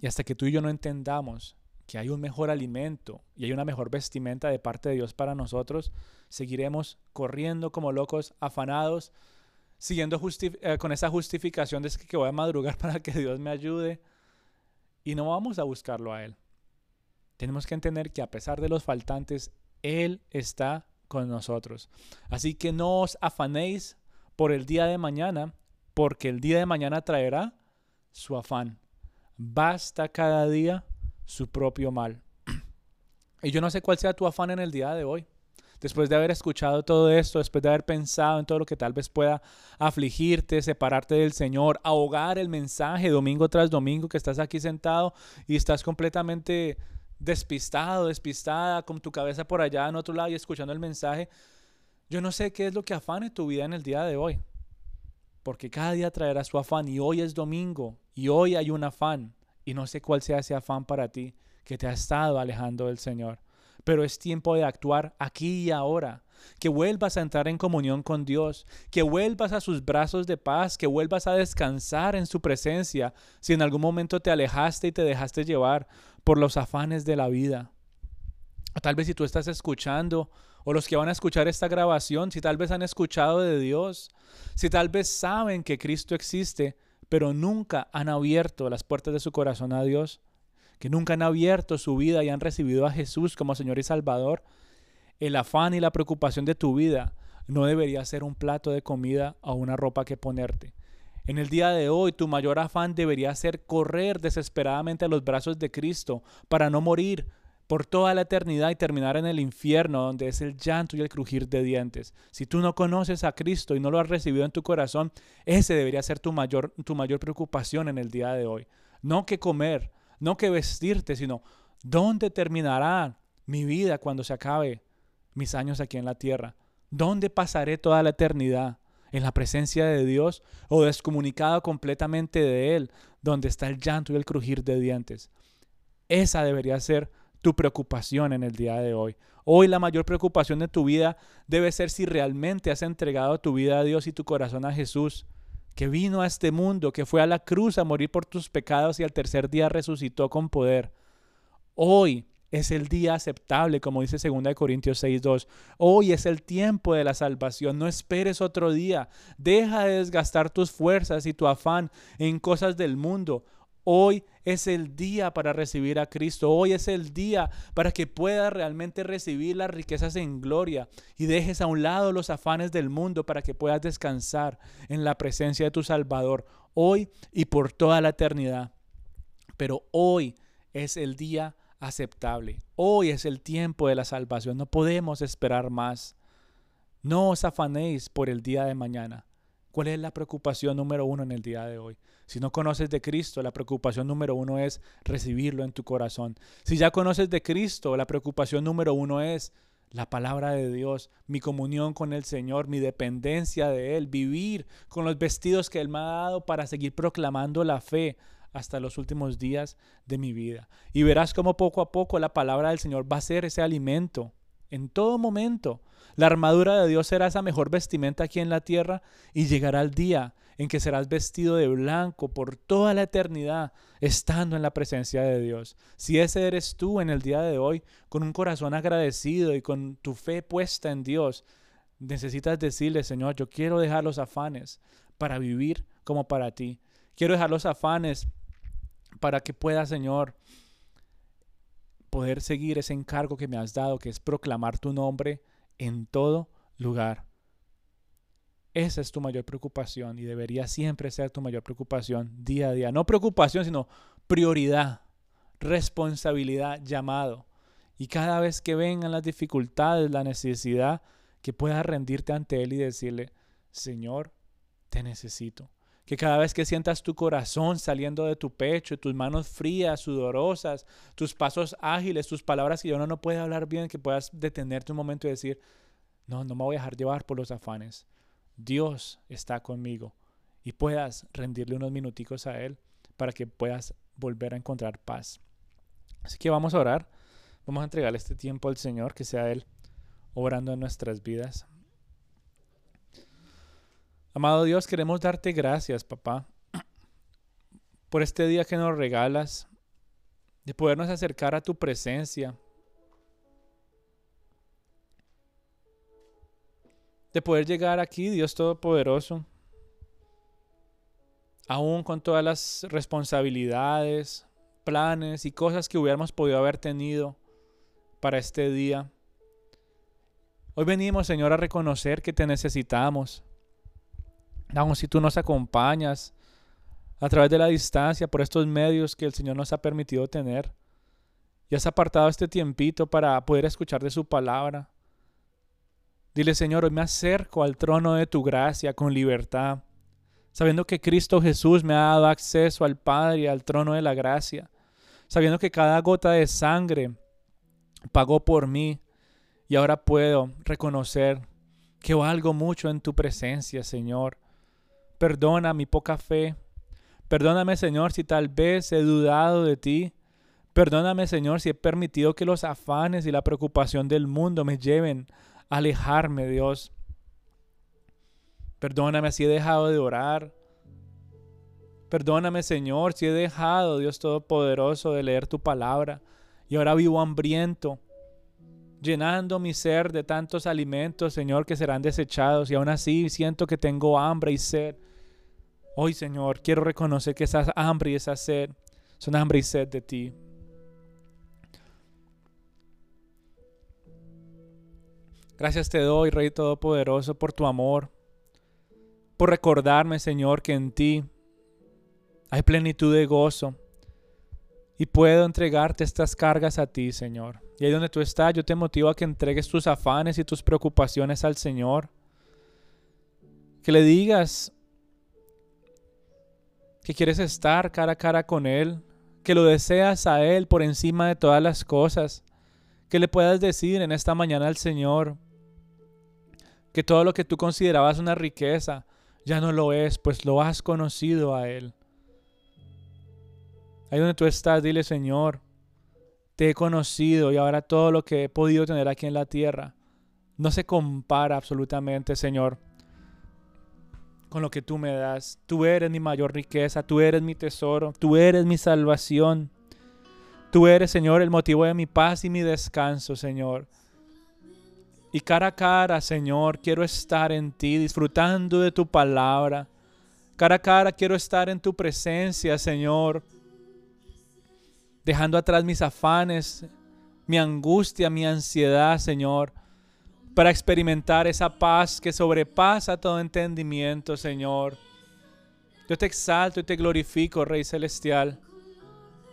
Y hasta que tú y yo no entendamos que hay un mejor alimento y hay una mejor vestimenta de parte de Dios para nosotros, seguiremos corriendo como locos, afanados, siguiendo eh, con esa justificación de que voy a madrugar para que Dios me ayude y no vamos a buscarlo a Él. Tenemos que entender que a pesar de los faltantes, Él está con nosotros. Así que no os afanéis por el día de mañana, porque el día de mañana traerá su afán. Basta cada día su propio mal. Y yo no sé cuál sea tu afán en el día de hoy después de haber escuchado todo esto, después de haber pensado en todo lo que tal vez pueda afligirte, separarte del Señor, ahogar el mensaje domingo tras domingo que estás aquí sentado y estás completamente despistado, despistada, con tu cabeza por allá en otro lado y escuchando el mensaje, yo no sé qué es lo que afane tu vida en el día de hoy. Porque cada día traerá su afán y hoy es domingo y hoy hay un afán y no sé cuál sea ese afán para ti que te ha estado alejando del Señor pero es tiempo de actuar aquí y ahora. Que vuelvas a entrar en comunión con Dios, que vuelvas a sus brazos de paz, que vuelvas a descansar en su presencia si en algún momento te alejaste y te dejaste llevar por los afanes de la vida. O tal vez si tú estás escuchando, o los que van a escuchar esta grabación, si tal vez han escuchado de Dios, si tal vez saben que Cristo existe, pero nunca han abierto las puertas de su corazón a Dios, que nunca han abierto su vida y han recibido a Jesús como Señor y Salvador, el afán y la preocupación de tu vida no debería ser un plato de comida o una ropa que ponerte. En el día de hoy tu mayor afán debería ser correr desesperadamente a los brazos de Cristo para no morir por toda la eternidad y terminar en el infierno donde es el llanto y el crujir de dientes. Si tú no conoces a Cristo y no lo has recibido en tu corazón, ese debería ser tu mayor, tu mayor preocupación en el día de hoy. No que comer, no que vestirte, sino dónde terminará mi vida cuando se acabe mis años aquí en la tierra. ¿Dónde pasaré toda la eternidad? ¿En la presencia de Dios o descomunicado completamente de Él, donde está el llanto y el crujir de dientes? Esa debería ser tu preocupación en el día de hoy. Hoy la mayor preocupación de tu vida debe ser si realmente has entregado tu vida a Dios y tu corazón a Jesús que vino a este mundo, que fue a la cruz a morir por tus pecados y al tercer día resucitó con poder. Hoy es el día aceptable, como dice 2 Corintios 6.2. Hoy es el tiempo de la salvación. No esperes otro día. Deja de desgastar tus fuerzas y tu afán en cosas del mundo. Hoy es el día para recibir a Cristo. Hoy es el día para que puedas realmente recibir las riquezas en gloria y dejes a un lado los afanes del mundo para que puedas descansar en la presencia de tu Salvador hoy y por toda la eternidad. Pero hoy es el día aceptable. Hoy es el tiempo de la salvación. No podemos esperar más. No os afanéis por el día de mañana. ¿Cuál es la preocupación número uno en el día de hoy? Si no conoces de Cristo, la preocupación número uno es recibirlo en tu corazón. Si ya conoces de Cristo, la preocupación número uno es la palabra de Dios, mi comunión con el Señor, mi dependencia de Él, vivir con los vestidos que Él me ha dado para seguir proclamando la fe hasta los últimos días de mi vida. Y verás cómo poco a poco la palabra del Señor va a ser ese alimento en todo momento. La armadura de Dios será esa mejor vestimenta aquí en la tierra y llegará el día en que serás vestido de blanco por toda la eternidad, estando en la presencia de Dios. Si ese eres tú en el día de hoy, con un corazón agradecido y con tu fe puesta en Dios, necesitas decirle, Señor, yo quiero dejar los afanes para vivir como para ti. Quiero dejar los afanes para que pueda, Señor, poder seguir ese encargo que me has dado, que es proclamar tu nombre en todo lugar. Esa es tu mayor preocupación y debería siempre ser tu mayor preocupación día a día. No preocupación, sino prioridad, responsabilidad, llamado. Y cada vez que vengan las dificultades, la necesidad, que puedas rendirte ante Él y decirle, Señor, te necesito. Que cada vez que sientas tu corazón saliendo de tu pecho, tus manos frías, sudorosas, tus pasos ágiles, tus palabras que yo no puede hablar bien, que puedas detenerte un momento y decir, no, no me voy a dejar llevar por los afanes. Dios está conmigo y puedas rendirle unos minuticos a Él para que puedas volver a encontrar paz. Así que vamos a orar, vamos a entregarle este tiempo al Señor, que sea Él obrando en nuestras vidas. Amado Dios, queremos darte gracias, papá, por este día que nos regalas, de podernos acercar a tu presencia, de poder llegar aquí, Dios Todopoderoso, aún con todas las responsabilidades, planes y cosas que hubiéramos podido haber tenido para este día. Hoy venimos, Señor, a reconocer que te necesitamos Aún si tú nos acompañas a través de la distancia por estos medios que el Señor nos ha permitido tener y has apartado este tiempito para poder escuchar de su palabra. Dile, Señor, hoy me acerco al trono de tu gracia con libertad, sabiendo que Cristo Jesús me ha dado acceso al Padre y al trono de la gracia, sabiendo que cada gota de sangre pagó por mí y ahora puedo reconocer que valgo mucho en tu presencia, Señor. Perdona mi poca fe. Perdóname, Señor, si tal vez he dudado de ti. Perdóname, Señor, si he permitido que los afanes y la preocupación del mundo me lleven a alejarme, Dios. Perdóname si he dejado de orar. Perdóname, Señor, si he dejado, Dios Todopoderoso, de leer tu palabra y ahora vivo hambriento, llenando mi ser de tantos alimentos, Señor, que serán desechados y aún así siento que tengo hambre y sed. Hoy, Señor, quiero reconocer que esa hambre y esa sed son hambre y sed de ti. Gracias te doy, Rey Todopoderoso, por tu amor, por recordarme, Señor, que en ti hay plenitud de gozo y puedo entregarte estas cargas a ti, Señor. Y ahí donde tú estás, yo te motivo a que entregues tus afanes y tus preocupaciones al Señor. Que le digas, que quieres estar cara a cara con Él, que lo deseas a Él por encima de todas las cosas, que le puedas decir en esta mañana al Señor que todo lo que tú considerabas una riqueza ya no lo es, pues lo has conocido a Él. Ahí donde tú estás, dile Señor, te he conocido y ahora todo lo que he podido tener aquí en la tierra no se compara absolutamente, Señor, con lo que tú me das. Tú eres mi mayor riqueza, tú eres mi tesoro, tú eres mi salvación. Tú eres, Señor, el motivo de mi paz y mi descanso, Señor. Y cara a cara, Señor, quiero estar en ti, disfrutando de tu palabra. Cara a cara quiero estar en tu presencia, Señor. Dejando atrás mis afanes, mi angustia, mi ansiedad, Señor para experimentar esa paz que sobrepasa todo entendimiento, Señor. Yo te exalto y te glorifico, Rey Celestial.